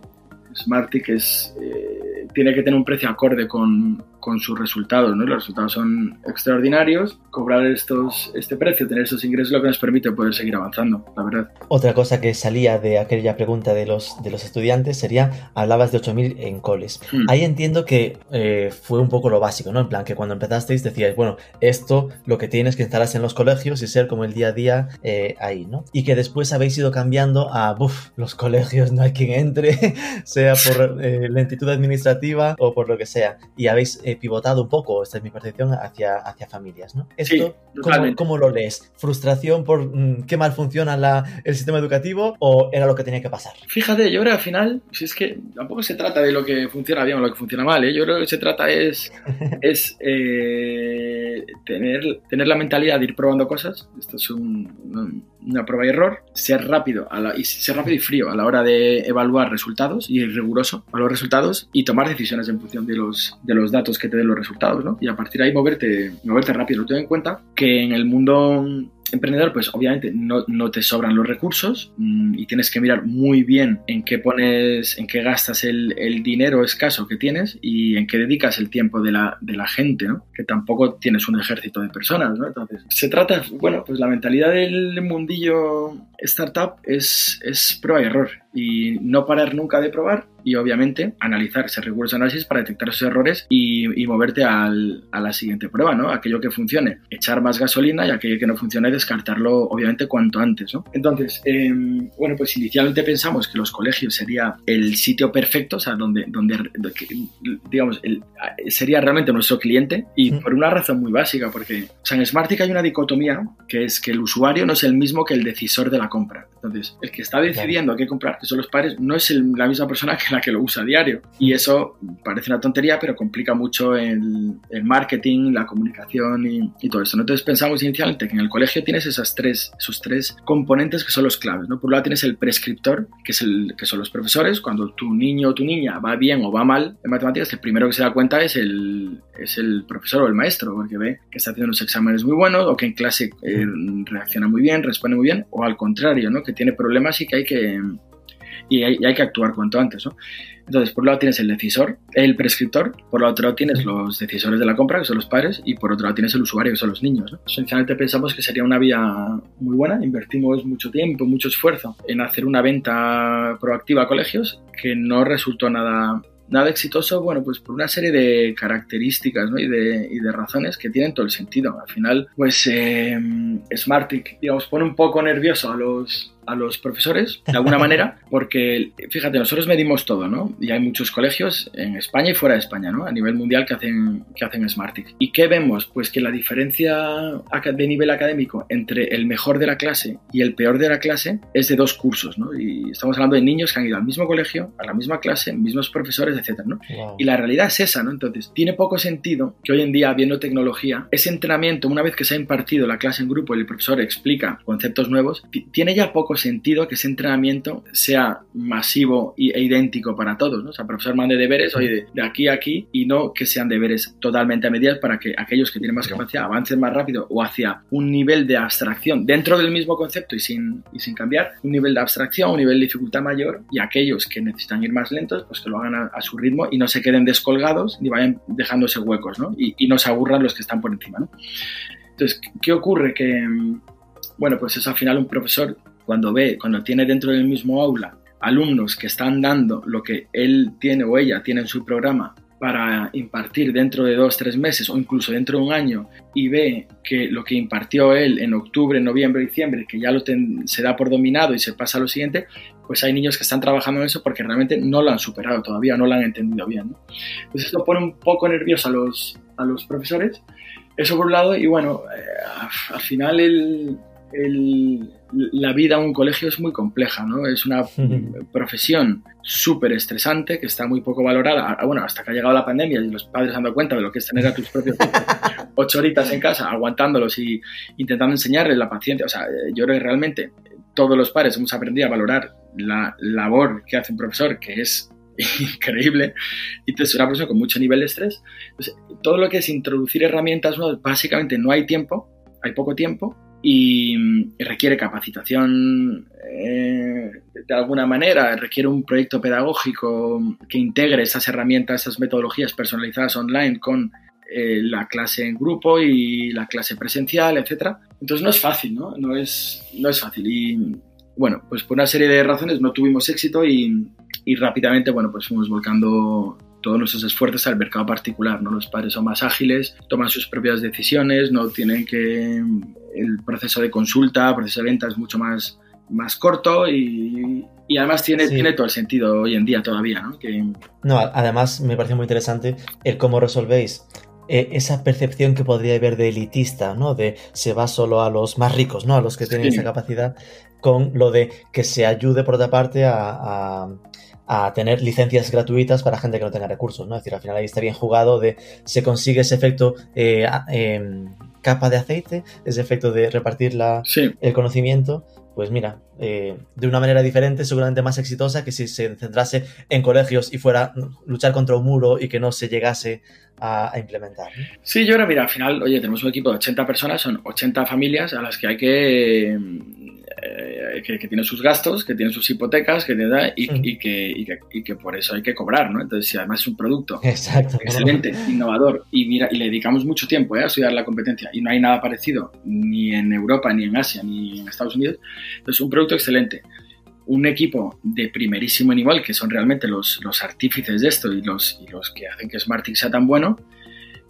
Smartic es, eh, tiene que tener un precio acorde con, con sus resultados, ¿no? Los resultados son extraordinarios. Cobrar estos, este precio, tener esos ingresos, lo que nos permite poder seguir avanzando, la verdad. Otra cosa que salía de aquella pregunta de los, de los estudiantes sería, hablabas de 8.000 en coles. Mm. Ahí entiendo que eh, fue un poco lo básico, ¿no? En plan, que cuando empezasteis decíais, bueno, esto lo que tienes que instalarse en los colegios y ser como el día a día eh, ahí, ¿no? Y que después habéis ido cambiando a, uff, los colegios no hay quien entre, sea por eh, lentitud administrativa o por lo que sea. Y habéis eh, pivotado un poco, esta es mi percepción, hacia, hacia familias, ¿no? Esto, sí, ¿cómo, ¿cómo, lo lees? ¿Frustración por mmm, qué mal funciona la, el sistema educativo o era lo que tenía que pasar? Fíjate, yo creo que al final, si es que tampoco se trata de lo que funciona bien o lo que funciona mal, ¿eh? yo creo que se trata es, es eh, tener, tener la mentalidad de ir probando cosas, esto es un, un, una prueba y error, ser rápido, a la, y ser rápido y frío a la hora de evaluar resultados y riguroso a los resultados y tomar decisiones en función de los, de los datos que te den los resultados, ¿no? Y a partir de ahí moverte, moverte rápido. Ten en cuenta que en el mundo emprendedor, pues obviamente no, no, te sobran los recursos mmm, y tienes que mirar muy bien en qué pones, en qué gastas el, el, dinero escaso que tienes y en qué dedicas el tiempo de la, de la gente, ¿no? Que tampoco tienes un ejército de personas, ¿no? Entonces, se trata, bueno, pues la mentalidad del mundillo startup es, es prueba y error. y no parar nunca de probar y obviamente analizar ese recurso de análisis para detectar esos errores y, moverte al, a la siguiente prueba, ¿no? Aquello que funcione, echar más gasolina y aquello que no funcione, descartarlo obviamente cuanto antes, ¿no? Entonces, em, bueno, pues inicialmente pensamos que los colegios sería el sitio perfecto, o sea, donde, donde digamos, sería realmente nuestro cliente y por una razón muy básica, porque o sea, en Smartick hay una dicotomía que es que el usuario no es el mismo que el decisor de la compra. Entonces, el que está decidiendo qué comprar, que son los padres, no es la misma persona que la que lo usa a diario. Y eso parece una tontería, pero complica mucho el, marketing, la comunicación y, todo eso. Entonces pensamos inicialmente que en el colegio tienes esas tres, esos tres componentes que son los claves. ¿no? Por un lado tienes el prescriptor, que, es el, que son los profesores. Cuando tu niño o tu niña va bien o va mal en matemáticas, el primero que se da cuenta es el, es el profesor o el maestro, porque ve que está haciendo unos exámenes muy buenos o que en clase eh, reacciona muy bien, responde muy bien, o al contrario, ¿no? que tiene problemas y que hay que, y hay, que actuar cuanto antes. ¿no? Entonces, por un lado tienes el decisor, el prescriptor, por otro lado tienes los decisores de la compra, que son los padres, y por otro lado tienes el usuario, que son los niños. ¿no? Esencialmente pensamos que sería una vía muy buena, invertimos mucho tiempo, mucho esfuerzo en hacer una venta proactiva a colegios que no resultó nada nada exitoso, bueno, pues por una serie de características ¿no? y, de, y, de, razones que tienen todo el sentido. Al final, pues eh, Smartick, digamos, pone un poco nervioso a los, a los profesores, de alguna manera, porque, fíjate, nosotros medimos todo, ¿no? Y hay muchos colegios en España y fuera de España, ¿no? A nivel mundial que hacen, que hacen Smartick. ¿Y qué vemos? Pues que la diferencia de nivel académico entre el mejor de la clase y el peor de la clase es de dos cursos, ¿no? Y estamos hablando de niños que han ido al mismo colegio, a la misma clase, mismos profesores, etcétera, ¿no? Y la realidad es esa, ¿no? Entonces, tiene poco sentido que hoy en día, viendo tecnología, ese entrenamiento, una vez que se ha impartido la clase en grupo y el profesor explica conceptos nuevos, tiene ya poco sentido que ese entrenamiento sea masivo e idéntico para todos, ¿no? O sea, el profesor mande deberes, oye, de, aquí a aquí, y no que sean deberes totalmente a medidas para que aquellos que tienen más capacidad avancen más rápido o hacia un nivel de abstracción dentro del mismo concepto y sin, y sin cambiar, un nivel de abstracción, un nivel de dificultad mayor, y aquellos que necesitan ir más lentos, pues que lo hagan a, su ritmo y no se queden descolgados ni vayan dejándose huecos, ¿no? Y, y no se aburran los que están por encima, ¿no? Entonces, ¿qué ocurre? Que, bueno, pues es al final un profesor cuando ve, cuando tiene dentro del mismo aula alumnos que están dando lo que él tiene o ella tiene en su programa para impartir dentro de dos, tres meses o incluso dentro de un año y ve que lo que impartió él en octubre, noviembre, diciembre, que ya lo se da por dominado y se pasa a lo siguiente, pues hay niños que están trabajando en eso porque realmente no lo han superado todavía, no lo han entendido bien. Entonces esto pone un poco nervioso a los, a los profesores, eso por un lado, y bueno, eh, al final el, la vida en un colegio es muy compleja, ¿no? Es una profesión súper estresante que está muy poco valorada. Ah, bueno, hasta que ha llegado la pandemia y los padres han dado cuenta de lo que es tener a tus propios ocho horitas en casa aguantándolos y intentando enseñarles la paciencia. O sea, yo creo que realmente todos los padres hemos aprendido a valorar la labor que hace un profesor, que es increíble, y es una persona con mucho nivel de estrés. todo lo que es introducir herramientas, básicamente no hay tiempo, hay poco tiempo, y, requiere capacitación eh, de alguna manera, requiere un proyecto pedagógico que integre esas herramientas, esas metodologías personalizadas online con eh, la clase en grupo y la clase presencial, etc. Entonces no es fácil, ¿no? No es, no es fácil. Y bueno, pues por una serie de razones no tuvimos éxito y, y rápidamente, bueno, pues fuimos volcando todos nuestros esfuerzos al mercado particular, ¿no? Los padres son más ágiles, toman sus propias decisiones, no tienen que... El proceso de consulta, el proceso de venta es mucho más, más corto y, y además tiene, tiene todo el sentido hoy en día todavía, ¿no? Que... No, además me parece muy interesante el cómo resolvéis eh, esa percepción que podría haber de elitista, ¿no? De se va solo a los más ricos, ¿no? A los que tienen esa capacidad, con lo de que se ayude por otra parte a, a tener licencias gratuitas para gente que no tenga recursos, ¿no? Es decir, al final ahí está bien jugado de se consigue ese efecto eh, em, capa de aceite, ese efecto de repartir la, el conocimiento, pues mira, eh, de una manera diferente, seguramente más exitosa que si se centrase en colegios y fuera luchar contra un muro y que no se llegase a, implementar. Sí, yo creo, mira, al final, oye, tenemos un equipo de 80 personas, son 80 familias a las que hay que eh, que, tiene sus gastos, que tiene sus hipotecas, que tiene, y, que, y, que, por eso hay que cobrar, ¿no? Entonces, si además es un producto excelente, innovador, y mira, y le dedicamos mucho tiempo ¿eh? a estudiar la competencia, y no hay nada parecido ni en Europa, ni en Asia, ni en Estados Unidos, entonces un producto excelente un equipo de primerísimo nivel, que son realmente los, los artífices de esto y los, y los que hacen que Smartix sea tan bueno,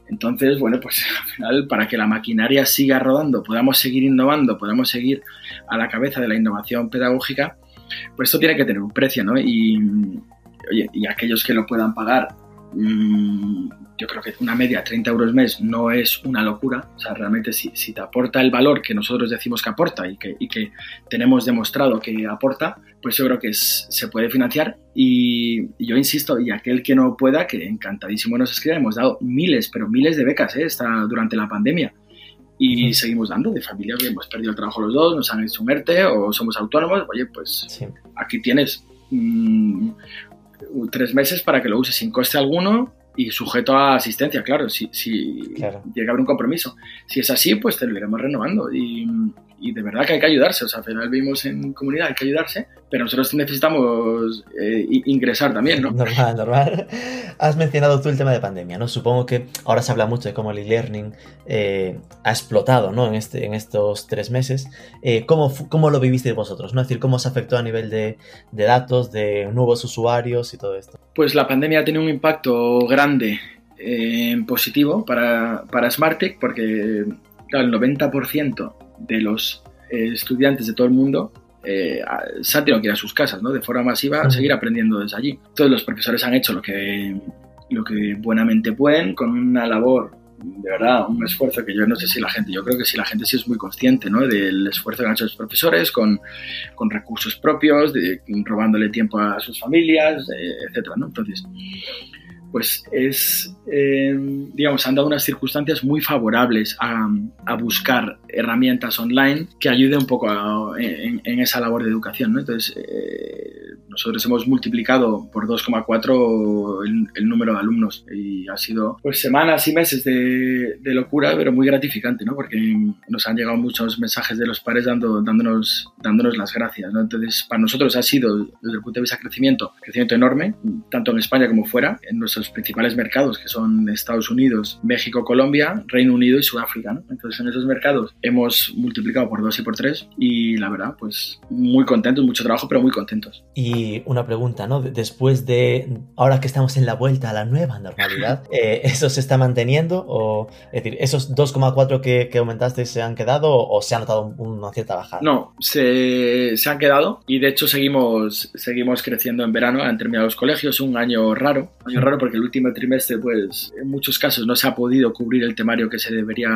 entonces, bueno, pues al final, para que la maquinaria siga rodando, podamos seguir innovando, podamos seguir a la cabeza de la innovación pedagógica, pues esto tiene que tener un precio, ¿no? Y, oye, y aquellos que lo puedan pagar, mmm, yo creo que una media 30 euros mes no es una locura. O sea, realmente si, si te aporta el valor que nosotros decimos que aporta y que, y que tenemos demostrado que aporta, pues yo creo que es, se puede financiar. Y, yo insisto, y aquel que no pueda, que encantadísimo nos escriba, hemos dado miles, pero miles de becas ¿eh? Está durante la pandemia. Y sí. seguimos dando de familias que hemos perdido el trabajo los dos, nos han hecho un ERTE o somos autónomos. Oye, pues sí. aquí tienes mmm, tres meses para que lo uses sin coste alguno y sujeto a asistencia, claro, si, si claro. llega a haber un compromiso. Si es así, pues te lo iremos renovando. Y, y, de verdad que hay que ayudarse. O sea, al final vivimos en comunidad, hay que ayudarse, pero nosotros necesitamos eh, ingresar también, ¿no? Normal, normal. Has mencionado tú el tema de pandemia, ¿no? Supongo que ahora se habla mucho de cómo el e-learning eh, ha explotado, ¿no? En, este, en estos tres meses. Eh, ¿cómo, ¿Cómo lo vivisteis vosotros? ¿no? Es decir, ¿cómo os afectó a nivel de, de datos, de nuevos usuarios y todo esto? Pues la pandemia ha tenido un impacto grande eh, positivo para, para Smartec porque claro, el 90% de los eh, estudiantes de todo el mundo eh, se han tenido que ir a sus casas, ¿no? De forma masiva, -huh. seguir aprendiendo desde allí. Todos los profesores han hecho lo que, lo que buenamente pueden, con una labor, de verdad, un esfuerzo que yo no sé si la gente, yo creo que si la gente sí es muy consciente, ¿no? Del esfuerzo que han hecho los profesores, con, con recursos propios, de, robándole tiempo a sus familias, eh, etcétera, ¿no? Entonces, pues es, eh, digamos, han dado unas circunstancias muy favorables a, a buscar herramientas online que ayuden un poco en, esa labor de educación, ¿no? Entonces, eh, nosotros hemos multiplicado por 2,4 el, el, número de alumnos y ha sido pues semanas y meses de, locura, pero muy gratificante, ¿no? Porque nos han llegado muchos mensajes de los padres dando, dándonos, dándonos las gracias, ¿no? Entonces, para nosotros ha sido, desde el punto de vista de crecimiento, crecimiento enorme, tanto en España como fuera, nuestros principales mercados, que son Estados Unidos, México, Colombia, Reino Unido y Sudáfrica, ¿no? Entonces, en esos mercados hemos multiplicado por dos y por tres y la verdad, pues muy contentos, mucho trabajo, pero muy contentos. Y una pregunta, ¿no? Después de, ahora que estamos en la vuelta a la nueva normalidad, eh, ¿eso se está manteniendo? O, es decir, ¿esos 2,4 que, que, aumentaste se han quedado o, se ha notado una cierta bajada? No, se, se, han quedado y de hecho seguimos, seguimos creciendo en verano, han terminado los colegios, un año raro, un año raro porque el último trimestre, pues, en muchos casos no se ha podido cubrir el temario que se debería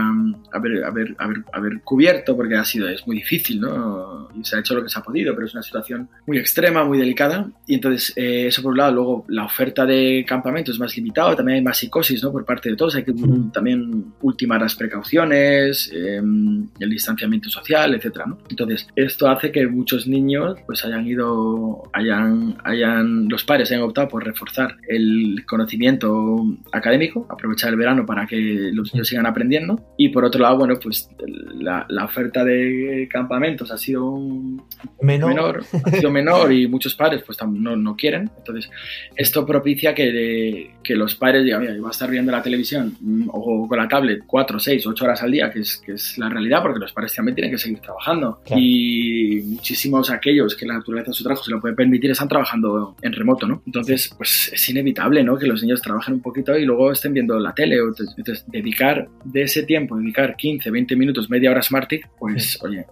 haber, haber, haber, haber cubierto porque ha sido, es muy difícil, ¿no? Y se ha hecho lo que se ha podido, pero es una situación muy extrema, muy delicada y entonces eh, eso por un lado, luego la oferta de campamento es más limitada, también hay más psicosis ¿no? por parte de todos, hay que mm. también ultimar las precauciones, eh, el distanciamiento social, etcétera, ¿no? Entonces esto hace que muchos niños pues hayan ido, hayan, hayan, los padres hayan optado por reforzar el conocimiento académico, aprovechar el verano para que los niños sigan aprendiendo y por otro lado, bueno, pues la, la oferta de campamentos ha sido menor. menor, ha sido menor y muchos padres pues no, no, quieren. Entonces, esto propicia que, de, que los padres digan, mira, va a estar viendo la televisión o con la tablet 4, 6, 8 horas al día, que es, que es la realidad, porque los padres también tienen que seguir trabajando. Claro. Y muchísimos aquellos que la naturaleza de su trabajo se lo puede permitir están trabajando en remoto, ¿no? Entonces, pues es inevitable, ¿no? Que los niños trabajen un poquito y luego estén viendo la tele. Entonces, dedicar de ese tiempo, dedicar 15, 20 minutos, media hora a Smartick, pues, sí. oye,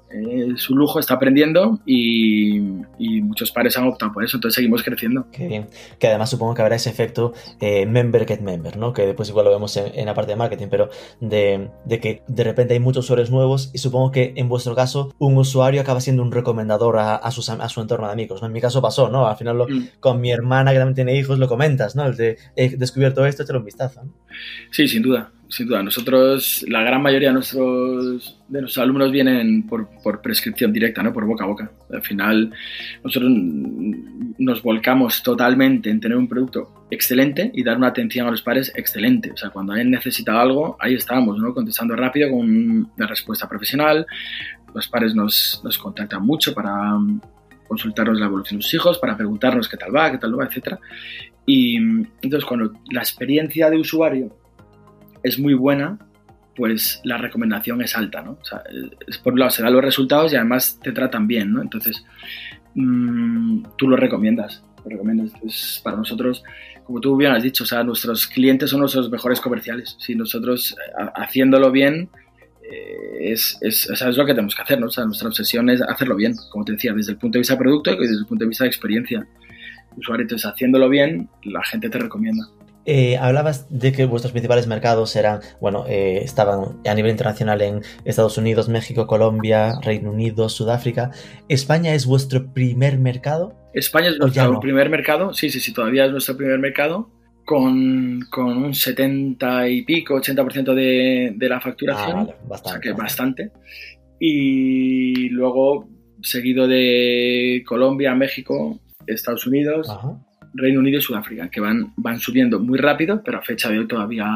es un lujo, está aprendiendo y, y muchos padres han optado por eso. Entonces, seguimos creciendo. Qué bien. Que además supongo que habrá ese efecto eh, member get member, ¿no? Que después igual lo vemos en, en la parte de marketing, pero de, de, que de repente hay muchos usuarios nuevos y supongo que en vuestro caso un usuario acaba siendo un recomendador a, a, sus, a su entorno de amigos, ¿no? En mi caso pasó, ¿no? Al final lo, mm. con mi hermana que también tiene hijos lo comentas, ¿no? El de he descubierto esto, échale un vistazo. Sí, sin duda sin duda. Nosotros, la gran mayoría de nuestros, de nuestros alumnos vienen por, por, prescripción directa, ¿no? por boca a boca. Al final, nosotros nos volcamos totalmente en tener un producto excelente y dar una atención a los padres excelente. O sea, cuando hayan necesitado algo, ahí estábamos, ¿no? contestando rápido con una respuesta profesional. Los padres nos, nos contactan mucho para consultarnos la evolución de sus hijos, para preguntarnos qué tal va, qué tal no va, etc. Y entonces, cuando la experiencia de usuario es muy buena, pues la recomendación es alta, ¿no? O sea, por un lado se dan los resultados y además te tratan bien, ¿no? Entonces, mm, tú lo recomiendas. Lo recomiendas. Entonces, para nosotros, como tú bien has dicho, o sea, nuestros clientes son nuestros mejores comerciales. Si nosotros eh, haciéndolo bien, eh, es, es, es, lo que tenemos que hacer, ¿no? O sea, nuestra obsesión es hacerlo bien, como te decía, desde el punto de vista de producto y desde el punto de vista de experiencia. Usuario, entonces haciéndolo bien, la gente te recomienda. Eh, hablabas de que vuestros principales mercados eran, bueno, eh, estaban a nivel internacional en Estados Unidos, México, Colombia, Reino Unido, Sudáfrica. ¿España es vuestro primer mercado? España es nuestro no? primer mercado, sí, sí, sí, todavía es nuestro primer mercado, con, con un 70 y pico, 80% de, de la facturación, ah, vale, bastante, o sea que bastante. Y luego, seguido de Colombia, México, Estados Unidos, Ajá. Reino Unido y Sudáfrica, que van, van subiendo muy rápido, pero a fecha de hoy todavía,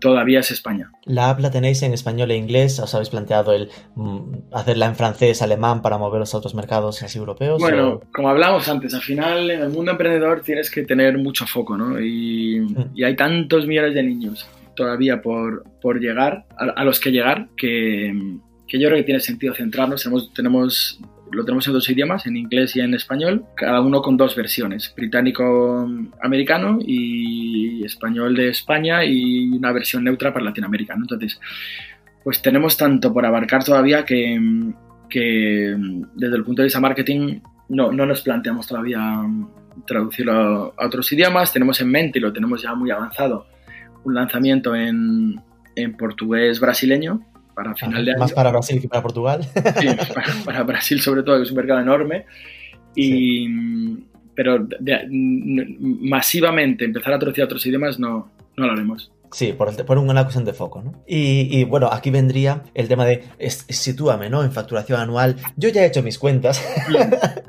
todavía es España. ¿La app la tenéis en español e inglés? ¿Os habéis planteado el mm, hacerla en francés, alemán para moveros a otros mercados así europeos? Bueno, o... como hablábamos antes, al final en el mundo emprendedor tienes que tener mucho foco, ¿no? Y, mm. y hay tantos millones de niños todavía por, por llegar, a, a, los que llegar, que, que yo creo que tiene sentido centrarnos. Tenemos, tenemos lo tenemos en dos idiomas, en inglés y en español, cada uno con dos versiones, británico-americano y español de España y una versión neutra para Latinoamérica. ¿no? Entonces, pues tenemos tanto por abarcar todavía que, desde el punto de vista marketing no, no nos planteamos todavía traducirlo a otros idiomas. Tenemos en mente, y lo tenemos ya muy avanzado, un lanzamiento en, en portugués brasileño para final de año. Más para Brasil que para Portugal. Sí, para, para, Brasil sobre todo, que es un mercado enorme. Y, sí. Pero de, masivamente empezar a traducir a otros idiomas no, no lo haremos. Sí, por, por, una cuestión de foco, ¿no? Y, y, bueno, aquí vendría el tema de es, sitúame, ¿no? En facturación anual. Yo ya he hecho mis cuentas.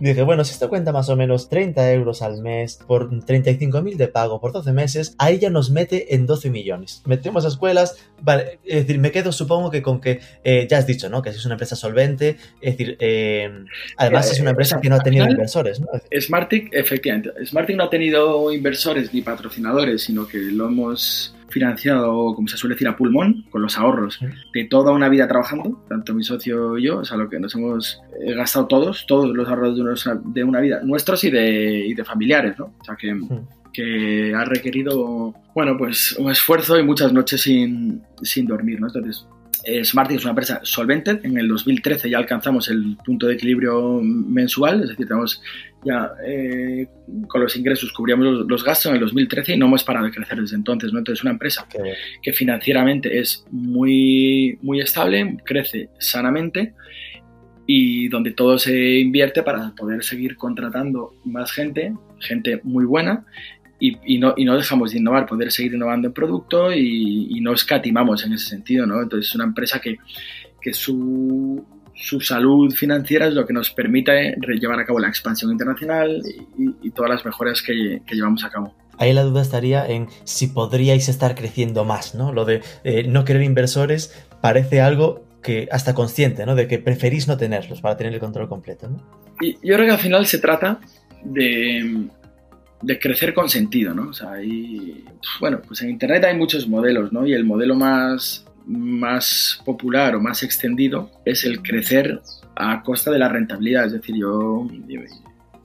Dije, bueno, si esto cuenta más o menos 30 euros al mes por 35.000 de pago por 12 meses, ahí ya nos mete en 12 millones. Metemos a escuelas, vale, es decir, me quedo supongo que con que, eh, ya has dicho, ¿no? Que es una empresa solvente, es decir, eh, además eh, es una empresa que no ha tenido inversores, ¿no? Smartic, efectivamente, Smartic no ha tenido inversores ni patrocinadores, sino que lo hemos financiado, como se suele decir, a pulmón, con los ahorros de toda una vida trabajando, tanto mi socio y yo, o sea, lo que nos hemos eh, gastado todos, todos los ahorros de, unos, de una vida, nuestros y de, y de, familiares, ¿no? O sea, que, que ha requerido, bueno, pues un esfuerzo y muchas noches sin, sin dormir, ¿no? Entonces, eh, Smarty es una empresa solvente. En el 2013 ya alcanzamos el punto de equilibrio mensual, es decir, tenemos ya eh, con los ingresos cubríamos los, los, gastos en el 2013 y no hemos parado de crecer desde entonces. ¿no? Entonces, es una empresa que, que financieramente es muy, muy estable, crece sanamente y donde todo se invierte para poder seguir contratando más gente, gente muy buena y, y, no, y, no, dejamos de innovar, poder seguir innovando en producto y, y, no escatimamos en ese sentido, ¿no? Entonces es una empresa que, que su, su, salud financiera es lo que nos permite llevar a cabo la expansión internacional y, todas las mejoras que, que, llevamos a cabo. Ahí la duda estaría en si podríais estar creciendo más, ¿no? Lo de eh, no querer inversores parece algo que hasta consciente, ¿no? De que preferís no tenerlos para tener el control completo, ¿no? Y yo creo que al final se trata de de crecer con sentido, ¿no? O sea, y, bueno, pues en Internet hay muchos modelos, ¿no? Y el modelo más, más popular o más extendido es el crecer a costa de la rentabilidad. Es decir, yo,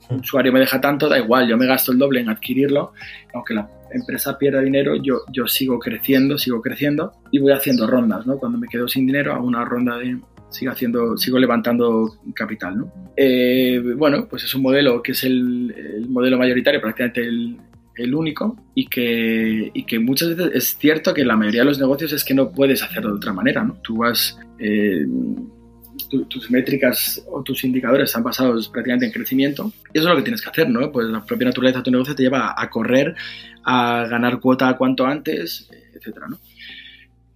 un usuario me deja tanto, da igual, yo me gasto el doble en adquirirlo, aunque la empresa pierda dinero, yo, yo sigo creciendo, sigo creciendo y voy haciendo rondas, ¿no? Cuando me quedo sin dinero, hago una ronda de, sigo, haciendo, sigo levantando capital. ¿no? Eh, bueno, pues es un modelo que es el, el modelo mayoritario, prácticamente el, el único, y que, y que, muchas veces es cierto que la mayoría de los negocios es que no puedes hacerlo de otra manera. ¿no? Tú vas... Eh, tu, tus métricas o tus indicadores están basados prácticamente en crecimiento. Y eso es lo que tienes que hacer, ¿no? Pues la propia naturaleza de tu negocio te lleva a correr, a ganar cuota cuanto antes, etcétera.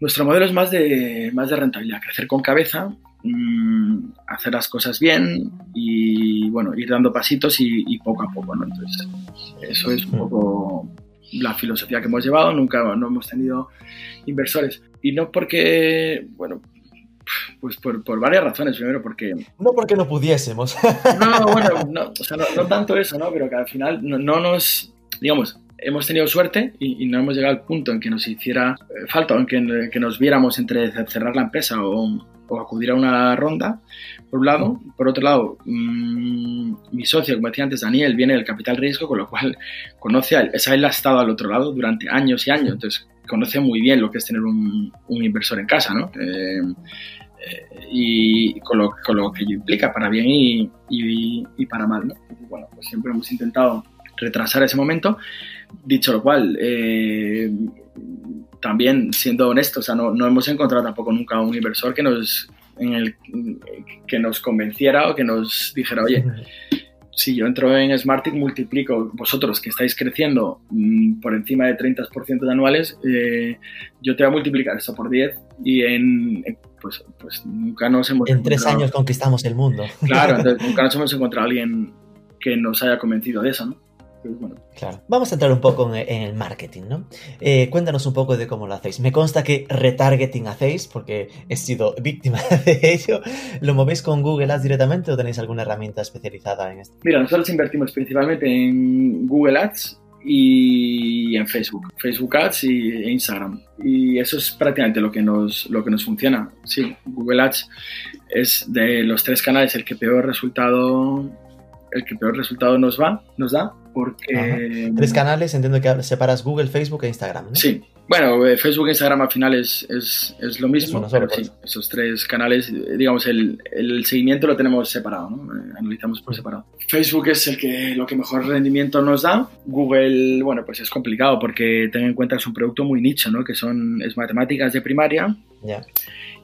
Nuestro modelo es más de, más de rentabilidad, crecer con cabeza, mmm, hacer las cosas bien y, bueno, ir dando pasitos y, y, poco a poco, ¿no? Entonces, eso es un poco la filosofía que hemos llevado, nunca no hemos tenido inversores. Y no porque, bueno, pues por, por, varias razones. Primero, porque. No porque no pudiésemos. No, bueno, no, o sea, no, no tanto eso, ¿no? Pero que al final no, no, nos. Digamos, hemos tenido suerte y, y, no hemos llegado al punto en que nos hiciera falta, en que, que, nos viéramos entre cerrar la empresa o, o acudir a una ronda, por un lado. Por otro lado, mmm, mi socio, como decía antes, Daniel, viene del capital riesgo, con lo cual conoce, a él, esa él ha estado al otro lado durante años y años, entonces conoce muy bien lo que es tener un, un inversor en casa, ¿no? Eh, eh, y con lo, con lo, que ello implica, para bien y, y, y para mal, ¿no? Bueno, pues siempre hemos intentado retrasar ese momento. Dicho lo cual, eh, también siendo honestos, o sea, no, no, hemos encontrado tampoco nunca un inversor que nos, en el, que nos convenciera o que nos dijera, oye, si yo entro en Smartic, multiplico, vosotros que estáis creciendo mmm, por encima de 30% de anuales, eh, yo te voy a multiplicar eso por 10 y en, pues, pues nunca nos hemos... En tres años conquistamos el mundo. Claro, entonces nunca nos hemos encontrado a alguien que nos haya convencido de eso, ¿no? Bueno. Claro. Vamos a entrar un poco en, en el marketing, ¿no? Eh, cuéntanos un poco de cómo lo hacéis. Me consta que retargeting hacéis, porque he sido víctima de ello. ¿Lo movéis con Google Ads directamente o tenéis alguna herramienta especializada en esto? Mira, nosotros invertimos principalmente en Google Ads y en Facebook, Facebook Ads y Instagram. Y eso es prácticamente lo que nos, lo que nos funciona. Sí, Google Ads es de los tres canales el que peor resultado el que peor resultado nos va, nos da, porque... Ajá. Tres canales, entiendo que separas Google, Facebook e Instagram, ¿no? Sí. Bueno, Facebook e Instagram al final es, es, es lo mismo, es pero sí, esos tres canales, digamos, el, el, seguimiento lo tenemos separado, ¿no? Analizamos por separado. Facebook es el que lo que mejor rendimiento nos da. Google, bueno, pues es complicado porque ten en cuenta que es un producto muy nicho, ¿no? Que son, es matemáticas de primaria. Ya. Yeah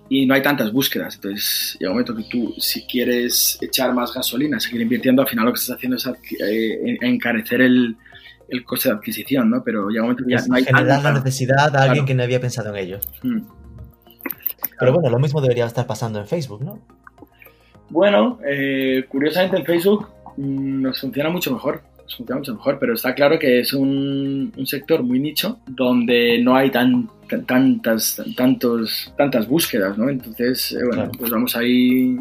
y no hay tantas búsquedas. Entonces, llega un momento que tú, si quieres echar más gasolina, seguir invirtiendo, al final lo que estás haciendo es eh, encarecer el, el, coste de adquisición, ¿no? Pero llega un momento que ya no hay generar la necesidad a alguien claro. que no había pensado en ello. Hmm. Pero bueno, lo mismo debería estar pasando en Facebook, ¿no? Bueno, eh, curiosamente en Facebook mmm, nos funciona mucho mejor funciona mucho mejor, pero está claro que es un, un sector muy nicho donde no hay tan, tan, tantas, tantos, tantas búsquedas, ¿no? Entonces, eh, bueno, claro. pues vamos ahí,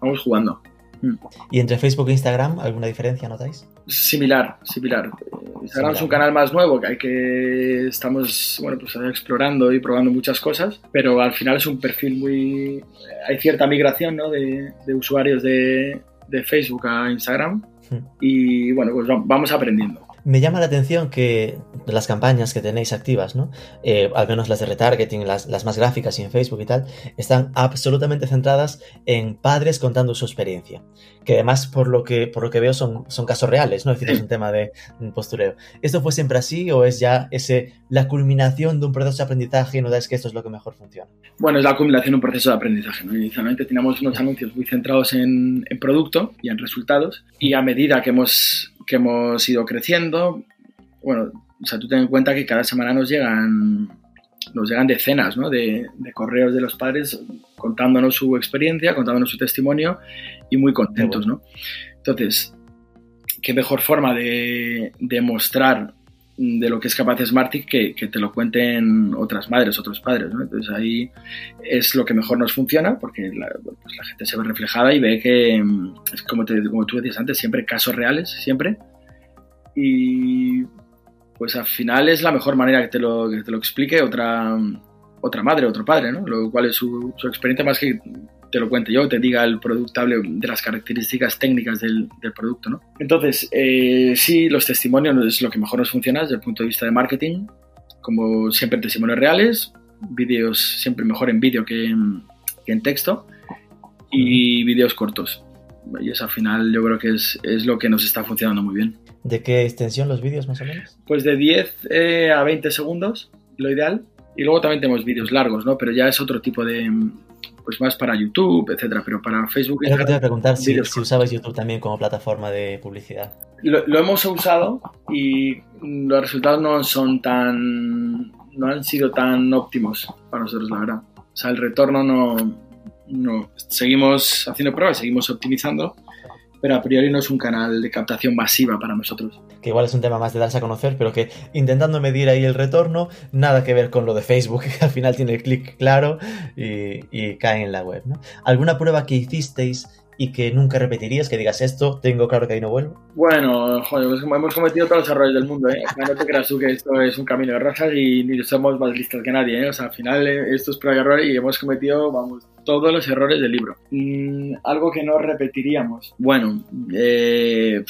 vamos jugando. Mm. ¿Y entre Facebook e Instagram alguna diferencia notáis? Similar, similar. Instagram similar. es un canal más nuevo que hay que estamos bueno pues explorando y probando muchas cosas, pero al final es un perfil muy hay cierta migración ¿no? de, de usuarios de, de Facebook a Instagram y bueno, pues vamos aprendiendo. Me llama la atención que las campañas que tenéis activas, ¿no? Eh, al menos las de retargeting, las, las, más gráficas y en Facebook y tal, están absolutamente centradas en padres contando su experiencia. Que además, por lo que, por lo que veo, son, son casos reales, ¿no? Es decir, es un tema de postureo. ¿Esto fue siempre así o es ya ese, la culminación de un proceso de aprendizaje y no es que esto es lo que mejor funciona? Bueno, es la culminación de un proceso de aprendizaje. ¿no? Inicialmente teníamos unos anuncios muy centrados en, en producto y en resultados y a medida que hemos que hemos ido creciendo. Bueno, o sea, tú ten en cuenta que cada semana nos llegan, nos llegan decenas ¿no? de, de, correos de los padres contándonos su experiencia, contándonos su testimonio y muy contentos, ¿no? Entonces, qué mejor forma de, de mostrar de lo que es capaz Smartic que, que, te lo cuenten otras madres, otros padres. ¿no? Entonces ahí es lo que mejor nos funciona porque la, pues la gente se ve reflejada y ve que, como, te, como tú decías antes, siempre casos reales, siempre. Y pues al final es la mejor manera que te lo, que te lo explique otra, otra madre, otro padre, ¿no? Lo cual es su, su experiencia más que te lo cuente yo, te diga el producto, hable de las características técnicas del, del producto, ¿no? Entonces, eh, sí, los testimonios es lo que mejor nos funciona desde el punto de vista de marketing, como siempre testimonios reales, vídeos siempre mejor en vídeo que, que, en texto y vídeos cortos. Y eso al final yo creo que es, es, lo que nos está funcionando muy bien. ¿De qué extensión los vídeos más o menos? Pues de 10 eh, a 20 segundos, lo ideal. Y luego también tenemos vídeos largos, ¿no? Pero ya es otro tipo de, pues más para YouTube, etcétera, pero para Facebook. Creo que te voy a preguntar si, si, usabas YouTube también como plataforma de publicidad. Lo, lo, hemos usado y los resultados no son tan. no han sido tan óptimos para nosotros, la verdad. O sea, el retorno no. no seguimos haciendo pruebas, seguimos optimizando, pero a priori no es un canal de captación masiva para nosotros. Que igual es un tema más de darse a conocer, pero que intentando medir ahí el retorno, nada que ver con lo de Facebook, que al final tiene el clic claro y, y, cae en la web. ¿no? ¿Alguna prueba que hicisteis y que nunca repetirías, que digas esto, tengo claro que ahí no vuelvo? Bueno, joder, hemos cometido todos los errores del mundo, ¿eh? No te creas tú que esto es un camino de rosas y ni somos más listos que nadie, ¿eh? O sea, al final eh, esto es prueba y error y hemos cometido, vamos, todos los errores del libro. Mm, algo que no repetiríamos. Bueno, eh,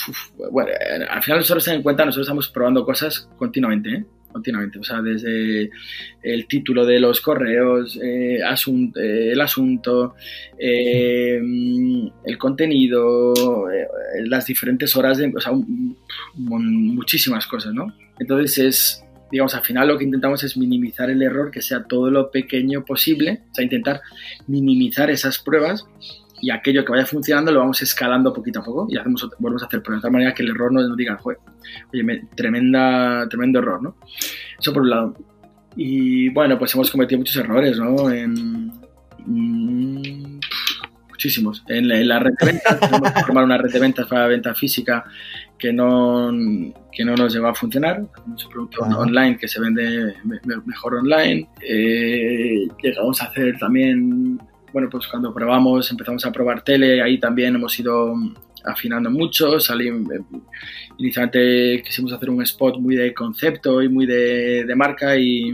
bueno, al final nosotros en cuenta, nosotros estamos probando cosas continuamente, ¿eh? Continuamente, o sea, desde el título de los correos, eh, eh el asunto, eh, el contenido, las diferentes horas de, o sea, muchísimas cosas, ¿no? Entonces es, digamos, al final lo que intentamos es minimizar el error, que sea todo lo pequeño posible, o sea, intentar minimizar esas pruebas y aquello que vaya funcionando lo vamos escalando poquito a poco y hacemos, volvemos a hacer pruebas de tal manera que el error no nos diga, oye, tremenda, tremendo error, ¿no? Eso por un lado. Y bueno, pues hemos cometido muchos errores, ¿no? En, mm, muchísimos. En la, red de ventas, tenemos que formar una red de ventas para venta física que no, que no nos lleva a funcionar. un producto online que se vende mejor online. Eh, llegamos a hacer también bueno, pues cuando probamos, empezamos a probar tele, ahí también hemos ido afinando mucho. Salí, eh, inicialmente quisimos hacer un spot muy de concepto y muy de, marca y,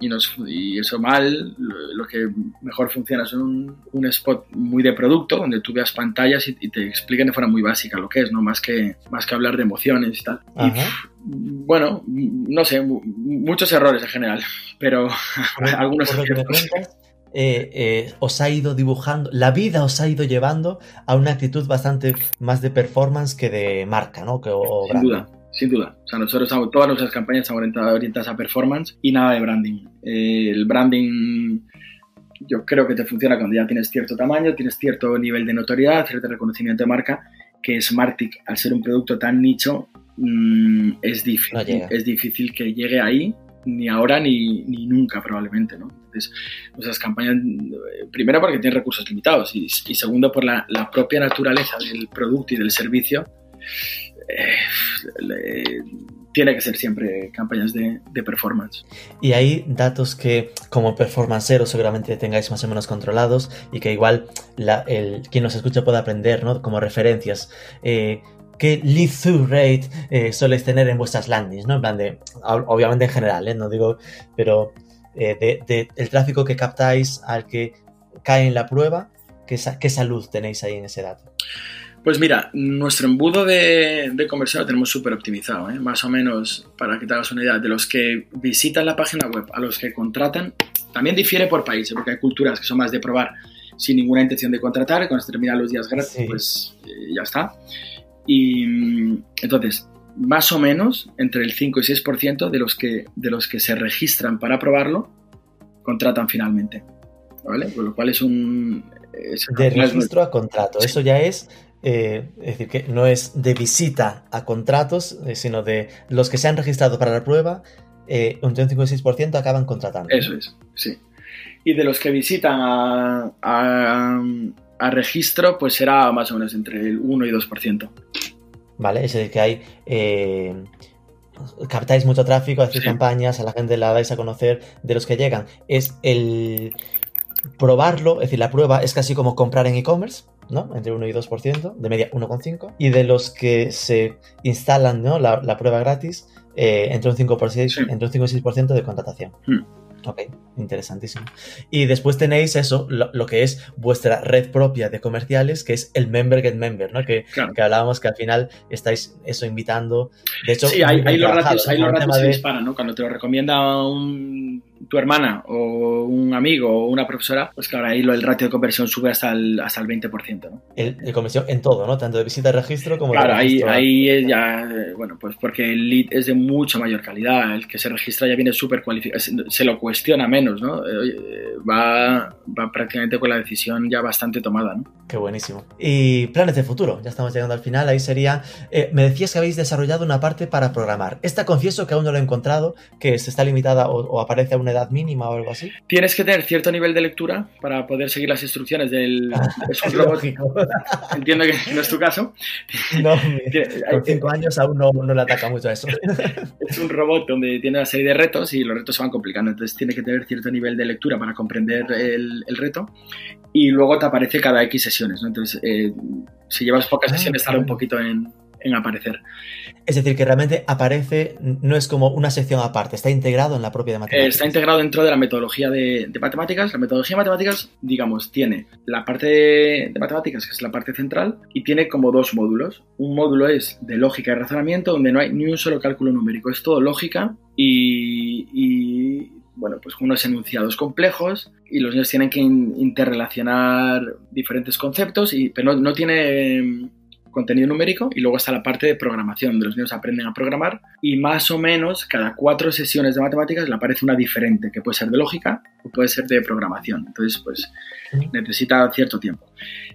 nos, y, eso mal. Lo, que mejor funciona es un, un, spot muy de producto, donde tú veas pantallas y, te expliquen de forma muy básica lo que es, ¿no? Más que, más que hablar de emociones y tal. bueno, no sé, muchos errores en general, pero algunos eh, eh, os ha ido dibujando, la vida os ha ido llevando a una actitud bastante más de performance que de marca, ¿no? Que, sin duda, sin duda. O sea, nosotros todas nuestras campañas están orientadas, a performance y nada de branding. Eh, el branding yo creo que te funciona cuando ya tienes cierto tamaño, tienes cierto nivel de notoriedad, cierto reconocimiento de marca, que Smartick, al ser un producto tan nicho, mm, es, difícil, es difícil que llegue ahí ni ahora ni, ni nunca probablemente, ¿no? Entonces, nuestras campañas, eh, primero porque tienen recursos limitados y, segundo por la, propia naturaleza del producto y del servicio, eh, tiene que ser siempre campañas de, performance. Y hay datos que como performancero seguramente tengáis más o menos controlados y que igual el, quien nos escucha pueda aprender, ¿no? Como referencias. Eh, qué lead-through rate eh, tener en vuestras landings, ¿no? En plan de, obviamente en general, ¿eh? No digo, pero eh, de, el tráfico que captáis al que cae en la prueba, ¿qué, qué salud tenéis ahí en ese dato? Pues mira, nuestro embudo de, de conversión lo tenemos súper optimizado, ¿eh? más o menos, para que te hagas una idea, de los que visitan la página web a los que contratan, también difiere por país, ¿eh? porque hay culturas que son más de probar sin ninguna intención de contratar, y cuando se terminan los días gratis, pues ya está. Y mm, entonces, más o menos entre el 5 y 6% de los que, de los que se registran para probarlo contratan finalmente. ¿Vale? Con lo cual es un... de registro a contrato. Eso ya es eh, es decir, que no es de visita a contratos, eh, sino de los que se han registrado para la prueba, eh, un 5 y 6% acaban contratando. Eso es, sí. Y de los que visitan a, a registro, pues será más o menos entre el 1 y 2%. Vale, es decir, que hay. Eh, captáis mucho tráfico, hacéis campañas, a la gente la dais a conocer de los que llegan. Es el probarlo, es decir, la prueba es casi como comprar en e-commerce, ¿no? Entre 1 y 2%, de media 1,5%. Y de los que se instalan, ¿no? La, prueba gratis, eh, entre, un 5 entre un 5 y 6% de contratación. Hmm. Ok, interesantísimo. Y después tenéis eso, lo, que es vuestra red propia de comerciales, que es el Member Get Member, ¿no? Que, que hablábamos que al final estáis eso invitando. De hecho, sí, hay, los ratios, hay los ratios se disparan, ¿no? Cuando te lo recomienda un tu hermana o un amigo o una profesora, pues claro, ahí el ratio de conversión sube hasta el, hasta el 20%. ¿no? El, conversión en todo, ¿no? Tanto de visita de registro como claro, de registro. ahí, ahí ya, bueno, pues porque el lead es de mucha mayor calidad, el que se registra ya viene súper cualificado, se lo cuestiona menos, ¿no? Eh, va, va prácticamente con la decisión ya bastante tomada, ¿no? Qué buenísimo. Y planes de futuro, ya estamos llegando al final, ahí sería, eh, me decías que habéis desarrollado una parte para programar. Esta confieso que aún no lo he encontrado, que se está limitada o, o aparece a una edad mínima o algo así? Tienes que tener cierto nivel de lectura para poder seguir las instrucciones del... es un robot. Entiendo que no es tu caso. No, con cinco años aún no, no, le ataca mucho a eso. Es un robot donde tiene una serie de retos y los retos se van complicando. Entonces tiene que tener cierto nivel de lectura para comprender el, el reto y luego te aparece cada X sesiones. ¿no? Entonces, eh, si llevas pocas ah, sesiones, tarda un poquito en, en aparecer. Es decir, que realmente aparece, no es como una sección aparte, está integrado en la propia de matemáticas. está integrado dentro de la metodología de, matemáticas. La metodología de matemáticas, digamos, tiene la parte de, matemáticas, que es la parte central, y tiene como dos módulos. Un módulo es de lógica y razonamiento, donde no hay ni un solo cálculo numérico, es todo lógica y, bueno, pues unos enunciados complejos y los niños tienen que interrelacionar diferentes conceptos, y, pero no tiene contenido numérico y luego está la parte de programación, donde los niños aprenden a programar y más o menos cada cuatro sesiones de matemáticas le aparece una diferente, que puede ser de lógica o puede ser de programación. Entonces, pues necesita cierto tiempo.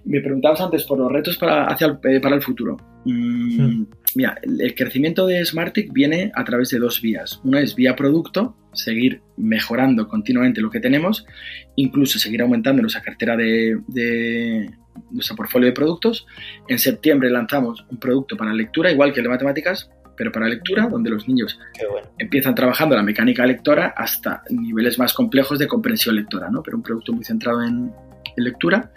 Me preguntabas antes por los retos para, hacia el, eh, para el futuro. Mm, mira, el crecimiento de Smartick viene a través de dos vías. Una es vía producto, seguir mejorando continuamente lo que tenemos, incluso seguir aumentando nuestra cartera de nuestro portfolio de productos. En septiembre lanzamos un producto para lectura, igual que el de matemáticas, pero para lectura, donde los niños empiezan trabajando la mecánica lectora hasta niveles más complejos de comprensión lectora, ¿no? pero un producto muy centrado en, lectura.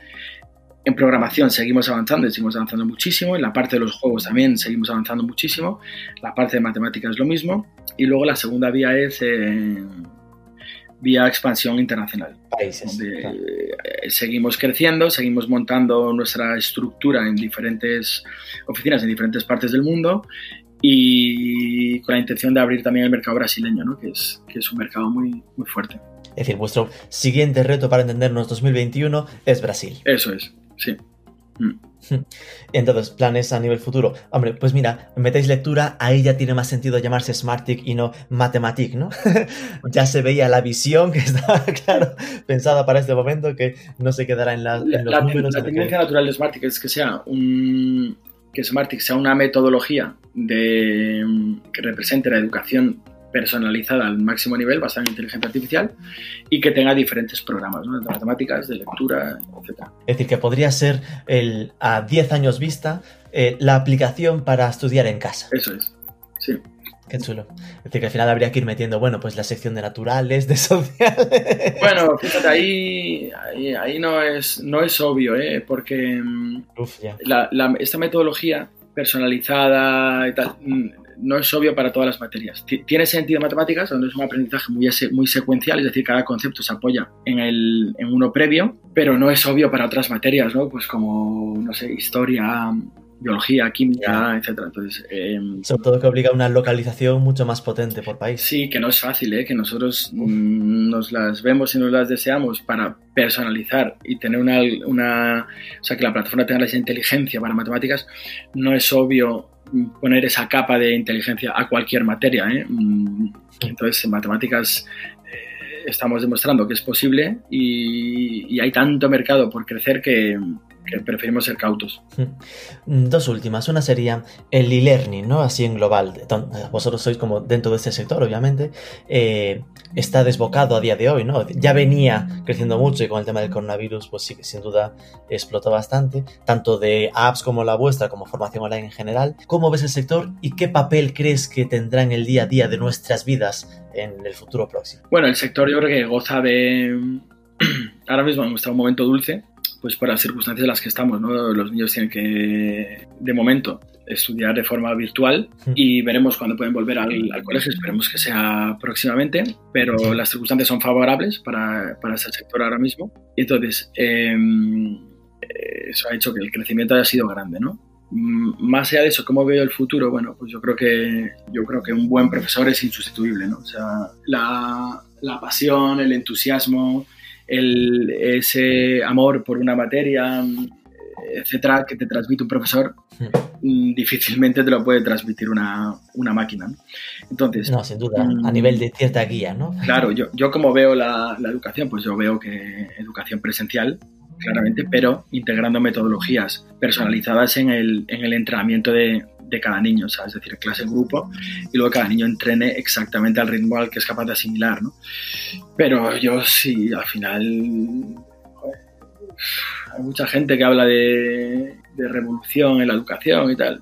En programación seguimos avanzando y seguimos avanzando muchísimo. En la parte de los juegos también seguimos avanzando muchísimo. La parte de matemáticas es lo mismo. Y luego la segunda vía es eh, vía expansión internacional. Países. Donde eh, seguimos creciendo, seguimos montando nuestra estructura en diferentes oficinas en diferentes partes del mundo y con la intención de abrir también el mercado brasileño, ¿no? que, es, que es un mercado muy, muy fuerte. Es decir, vuestro siguiente reto para entendernos 2021 es Brasil. Eso es, sí. Mm. Entonces, planes a nivel futuro. Hombre, pues mira, metéis lectura, ahí ya tiene más sentido llamarse Smartic y no Mathematic, ¿no? ya se veía la visión que estaba, claro, pensada para este momento, que no se quedará en, los números. La tendencia natural de Smartic es que sea un que Smartic sea una metodología de, que represente la educación personalizada al máximo nivel, basada en inteligencia artificial, y que tenga diferentes programas, de matemáticas, de lectura, etc. Es decir, que podría ser el, a 10 años vista eh, la aplicación para estudiar en casa. Eso es, sí. Qué chulo. Es decir, que al final habría que ir metiendo, bueno, pues la sección de naturales, de sociales. Bueno, fíjate, ahí, ahí, no, es, no es obvio, ¿eh? porque mm, esta metodología personalizada y tal, mm, no es obvio para todas las materias. Tiene sentido en matemáticas, donde es un aprendizaje muy, muy secuencial, es decir, cada concepto se apoya en, el, en uno previo, pero no es obvio para otras materias, ¿no? Pues como, no sé, historia, biología, química, etcétera. Entonces, em, Sobre todo que obliga a una localización mucho más potente por país. Sí, que no es fácil, ¿eh? que nosotros mm, nos las vemos y nos las deseamos para personalizar y tener una, una, o sea, que la plataforma tenga esa inteligencia para matemáticas, no es obvio poner esa capa de inteligencia a cualquier materia. ¿eh? Mm, entonces, en matemáticas eh, estamos demostrando que es posible y, hay tanto mercado por crecer que, preferimos ser cautos. Mm, dos últimas. Una sería el e-learning, ¿no? Así en global. Vosotros sois como dentro de este sector, obviamente. Eh, está desbocado a día de hoy, ¿no? Ya venía creciendo mucho y con el tema del coronavirus, pues sí que sin duda explotó bastante, tanto de apps como la vuestra, como formación online en general. ¿Cómo ves el sector y qué papel crees que tendrá en el día a día de nuestras vidas en el futuro próximo? Bueno, el sector yo creo que goza de... Ahora mismo está un momento dulce, pues por las circunstancias en las que estamos, ¿no? Los niños tienen que, de momento, estudiar de forma virtual y veremos cuándo pueden volver al, colegio, esperemos que sea próximamente, pero las circunstancias son favorables para, para ese sector ahora mismo y entonces em, eso ha hecho que el crecimiento haya sido grande, ¿no? Más allá de eso, ¿cómo veo el futuro? Bueno, pues yo creo que, yo creo que un buen profesor es insustituible, ¿no? O sea, la, la pasión, el entusiasmo, el, ese amor por una materia, etcétera, que te transmite un profesor, mm, difícilmente te lo puede transmitir una, una máquina. Entonces, no, sin duda, a mm, nivel de cierta guía, ¿no? Claro, yo, yo como veo la, la, educación, pues yo veo que educación presencial, claramente, pero integrando metodologías personalizadas en el, en el entrenamiento de, de cada niño, sea, es decir, clase en grupo, y luego cada niño entrene exactamente al ritmo al que es capaz de asimilar, ¿no? Pero yo sí, al final hay mucha gente que habla de, revolución en la educación y tal.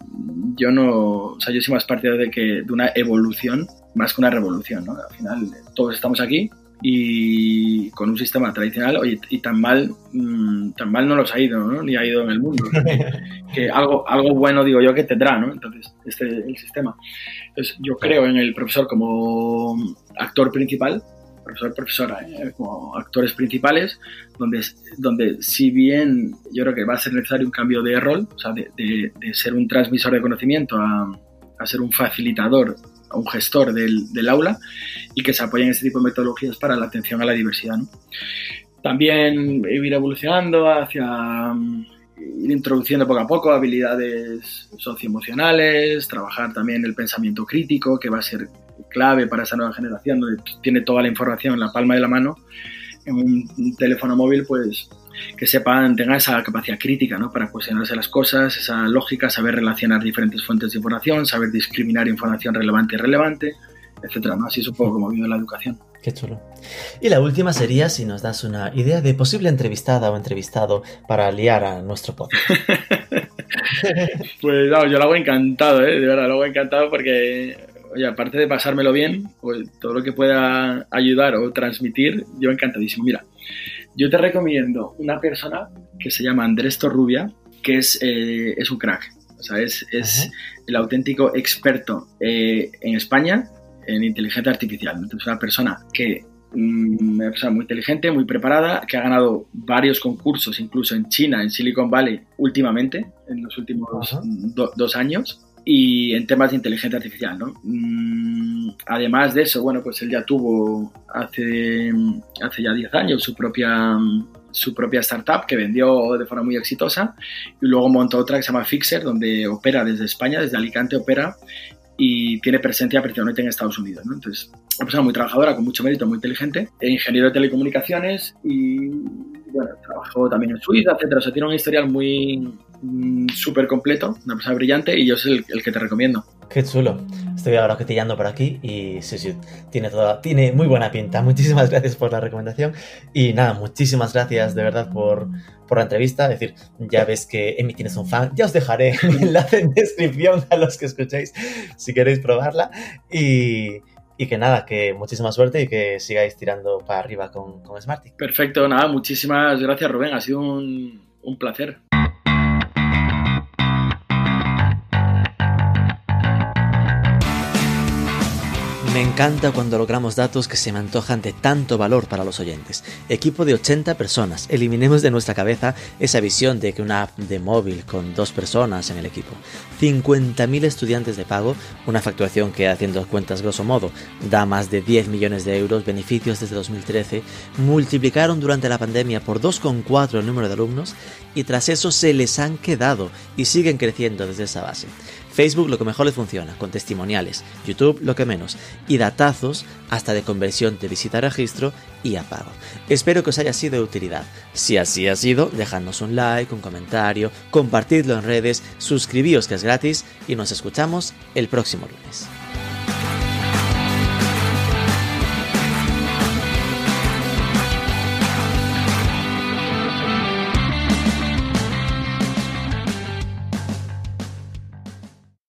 Yo no, o sea, yo soy más partidario de que de una evolución más que una revolución, ¿no? Al final todos estamos aquí y con un sistema tradicional, oye, y tan mal, mm, tan mal no los ha ido, ¿no? Ni ha ido en el mundo. que algo, algo bueno digo yo que tendrá, ¿no? Entonces, este el sistema. Entonces, yo creo en el profesor como actor principal profesor, profesora, ¿eh? como actores principales, donde, donde si bien yo creo que va a ser necesario un cambio de rol, o sea, de, de, ser un transmisor de conocimiento a, a, ser un facilitador, a un gestor del, aula y que se apoyen este tipo de metodologías para la atención a la diversidad. También ir evolucionando hacia ir introduciendo poco a poco habilidades socioemocionales, trabajar también el pensamiento crítico, que va a ser clave para esa nueva generación, donde tiene toda la información en la palma de la mano, en un, teléfono móvil, pues que sepan, tengan esa capacidad crítica, ¿no? Para cuestionarse las cosas, esa lógica, saber relacionar diferentes fuentes de información, saber discriminar información relevante y relevante, etcétera, ¿no? Así es un poco como vive la educación. Qué chulo. Y la última sería si nos das una idea de posible entrevistada o entrevistado para liar a nuestro podcast. pues no, yo lo hago encantado, ¿eh? de verdad, lo hago encantado porque, oye, aparte de pasármelo bien, pues todo lo que pueda ayudar o transmitir, yo encantadísimo. Mira, yo te recomiendo una persona que se llama Andrés Torrubia, que es, eh, es un crack. O sea, es, es el auténtico experto eh, en España en inteligencia artificial. Entonces, una persona que mm, una persona muy inteligente, muy preparada, que ha ganado varios concursos, incluso en China, en Silicon Valley, últimamente, en los últimos dos años, y en temas de inteligencia artificial, ¿no? Mm, además de eso, bueno, pues él ya tuvo hace, hace ya 10 años su propia, su propia startup que vendió de forma muy exitosa y luego montó otra que se llama Fixer, donde opera desde España, desde Alicante opera y tiene presencia principalmente en Estados Unidos. ¿no? Entonces, una persona muy trabajadora, con mucho mérito, muy inteligente, ingeniero de telecomunicaciones y, bueno, trabajó también en Suiza, etc. O sea, tiene un historial muy mm, súper completo, una persona brillante y yo soy el, que te recomiendo. Qué chulo. Estoy ahora cotillando por aquí y sí, sí, tiene, toda, tiene muy buena pinta. Muchísimas gracias por la recomendación y nada, muchísimas gracias de verdad por, por la entrevista. Es decir, ya ves que Emi tienes un fan. Ya os dejaré el enlace en descripción a los que escuchéis si queréis probarla. Y, que nada, que muchísima suerte y que sigáis tirando para arriba con, con. Perfecto, nada, muchísimas gracias Rubén, ha sido un, un placer. Me encanta cuando logramos datos que se me antojan de tanto valor para los oyentes. Equipo de 80 personas. Eliminemos de nuestra cabeza esa visión de que una app de móvil con dos personas en el equipo. 50.000 estudiantes de pago, una facturación que haciendo cuentas grosso modo da más de 10 millones de euros, beneficios desde 2013, multiplicaron durante la pandemia por 2,4 el número de alumnos y tras eso se les han quedado y siguen creciendo desde esa base. Facebook lo que mejor les funciona, con testimoniales, YouTube lo que menos, y datazos hasta de conversión de visita a registro y a pago. Espero que os haya sido de utilidad. Si así ha sido, dejadnos un like, un comentario, compartidlo en redes, suscribíos que es gratis y nos escuchamos el próximo lunes.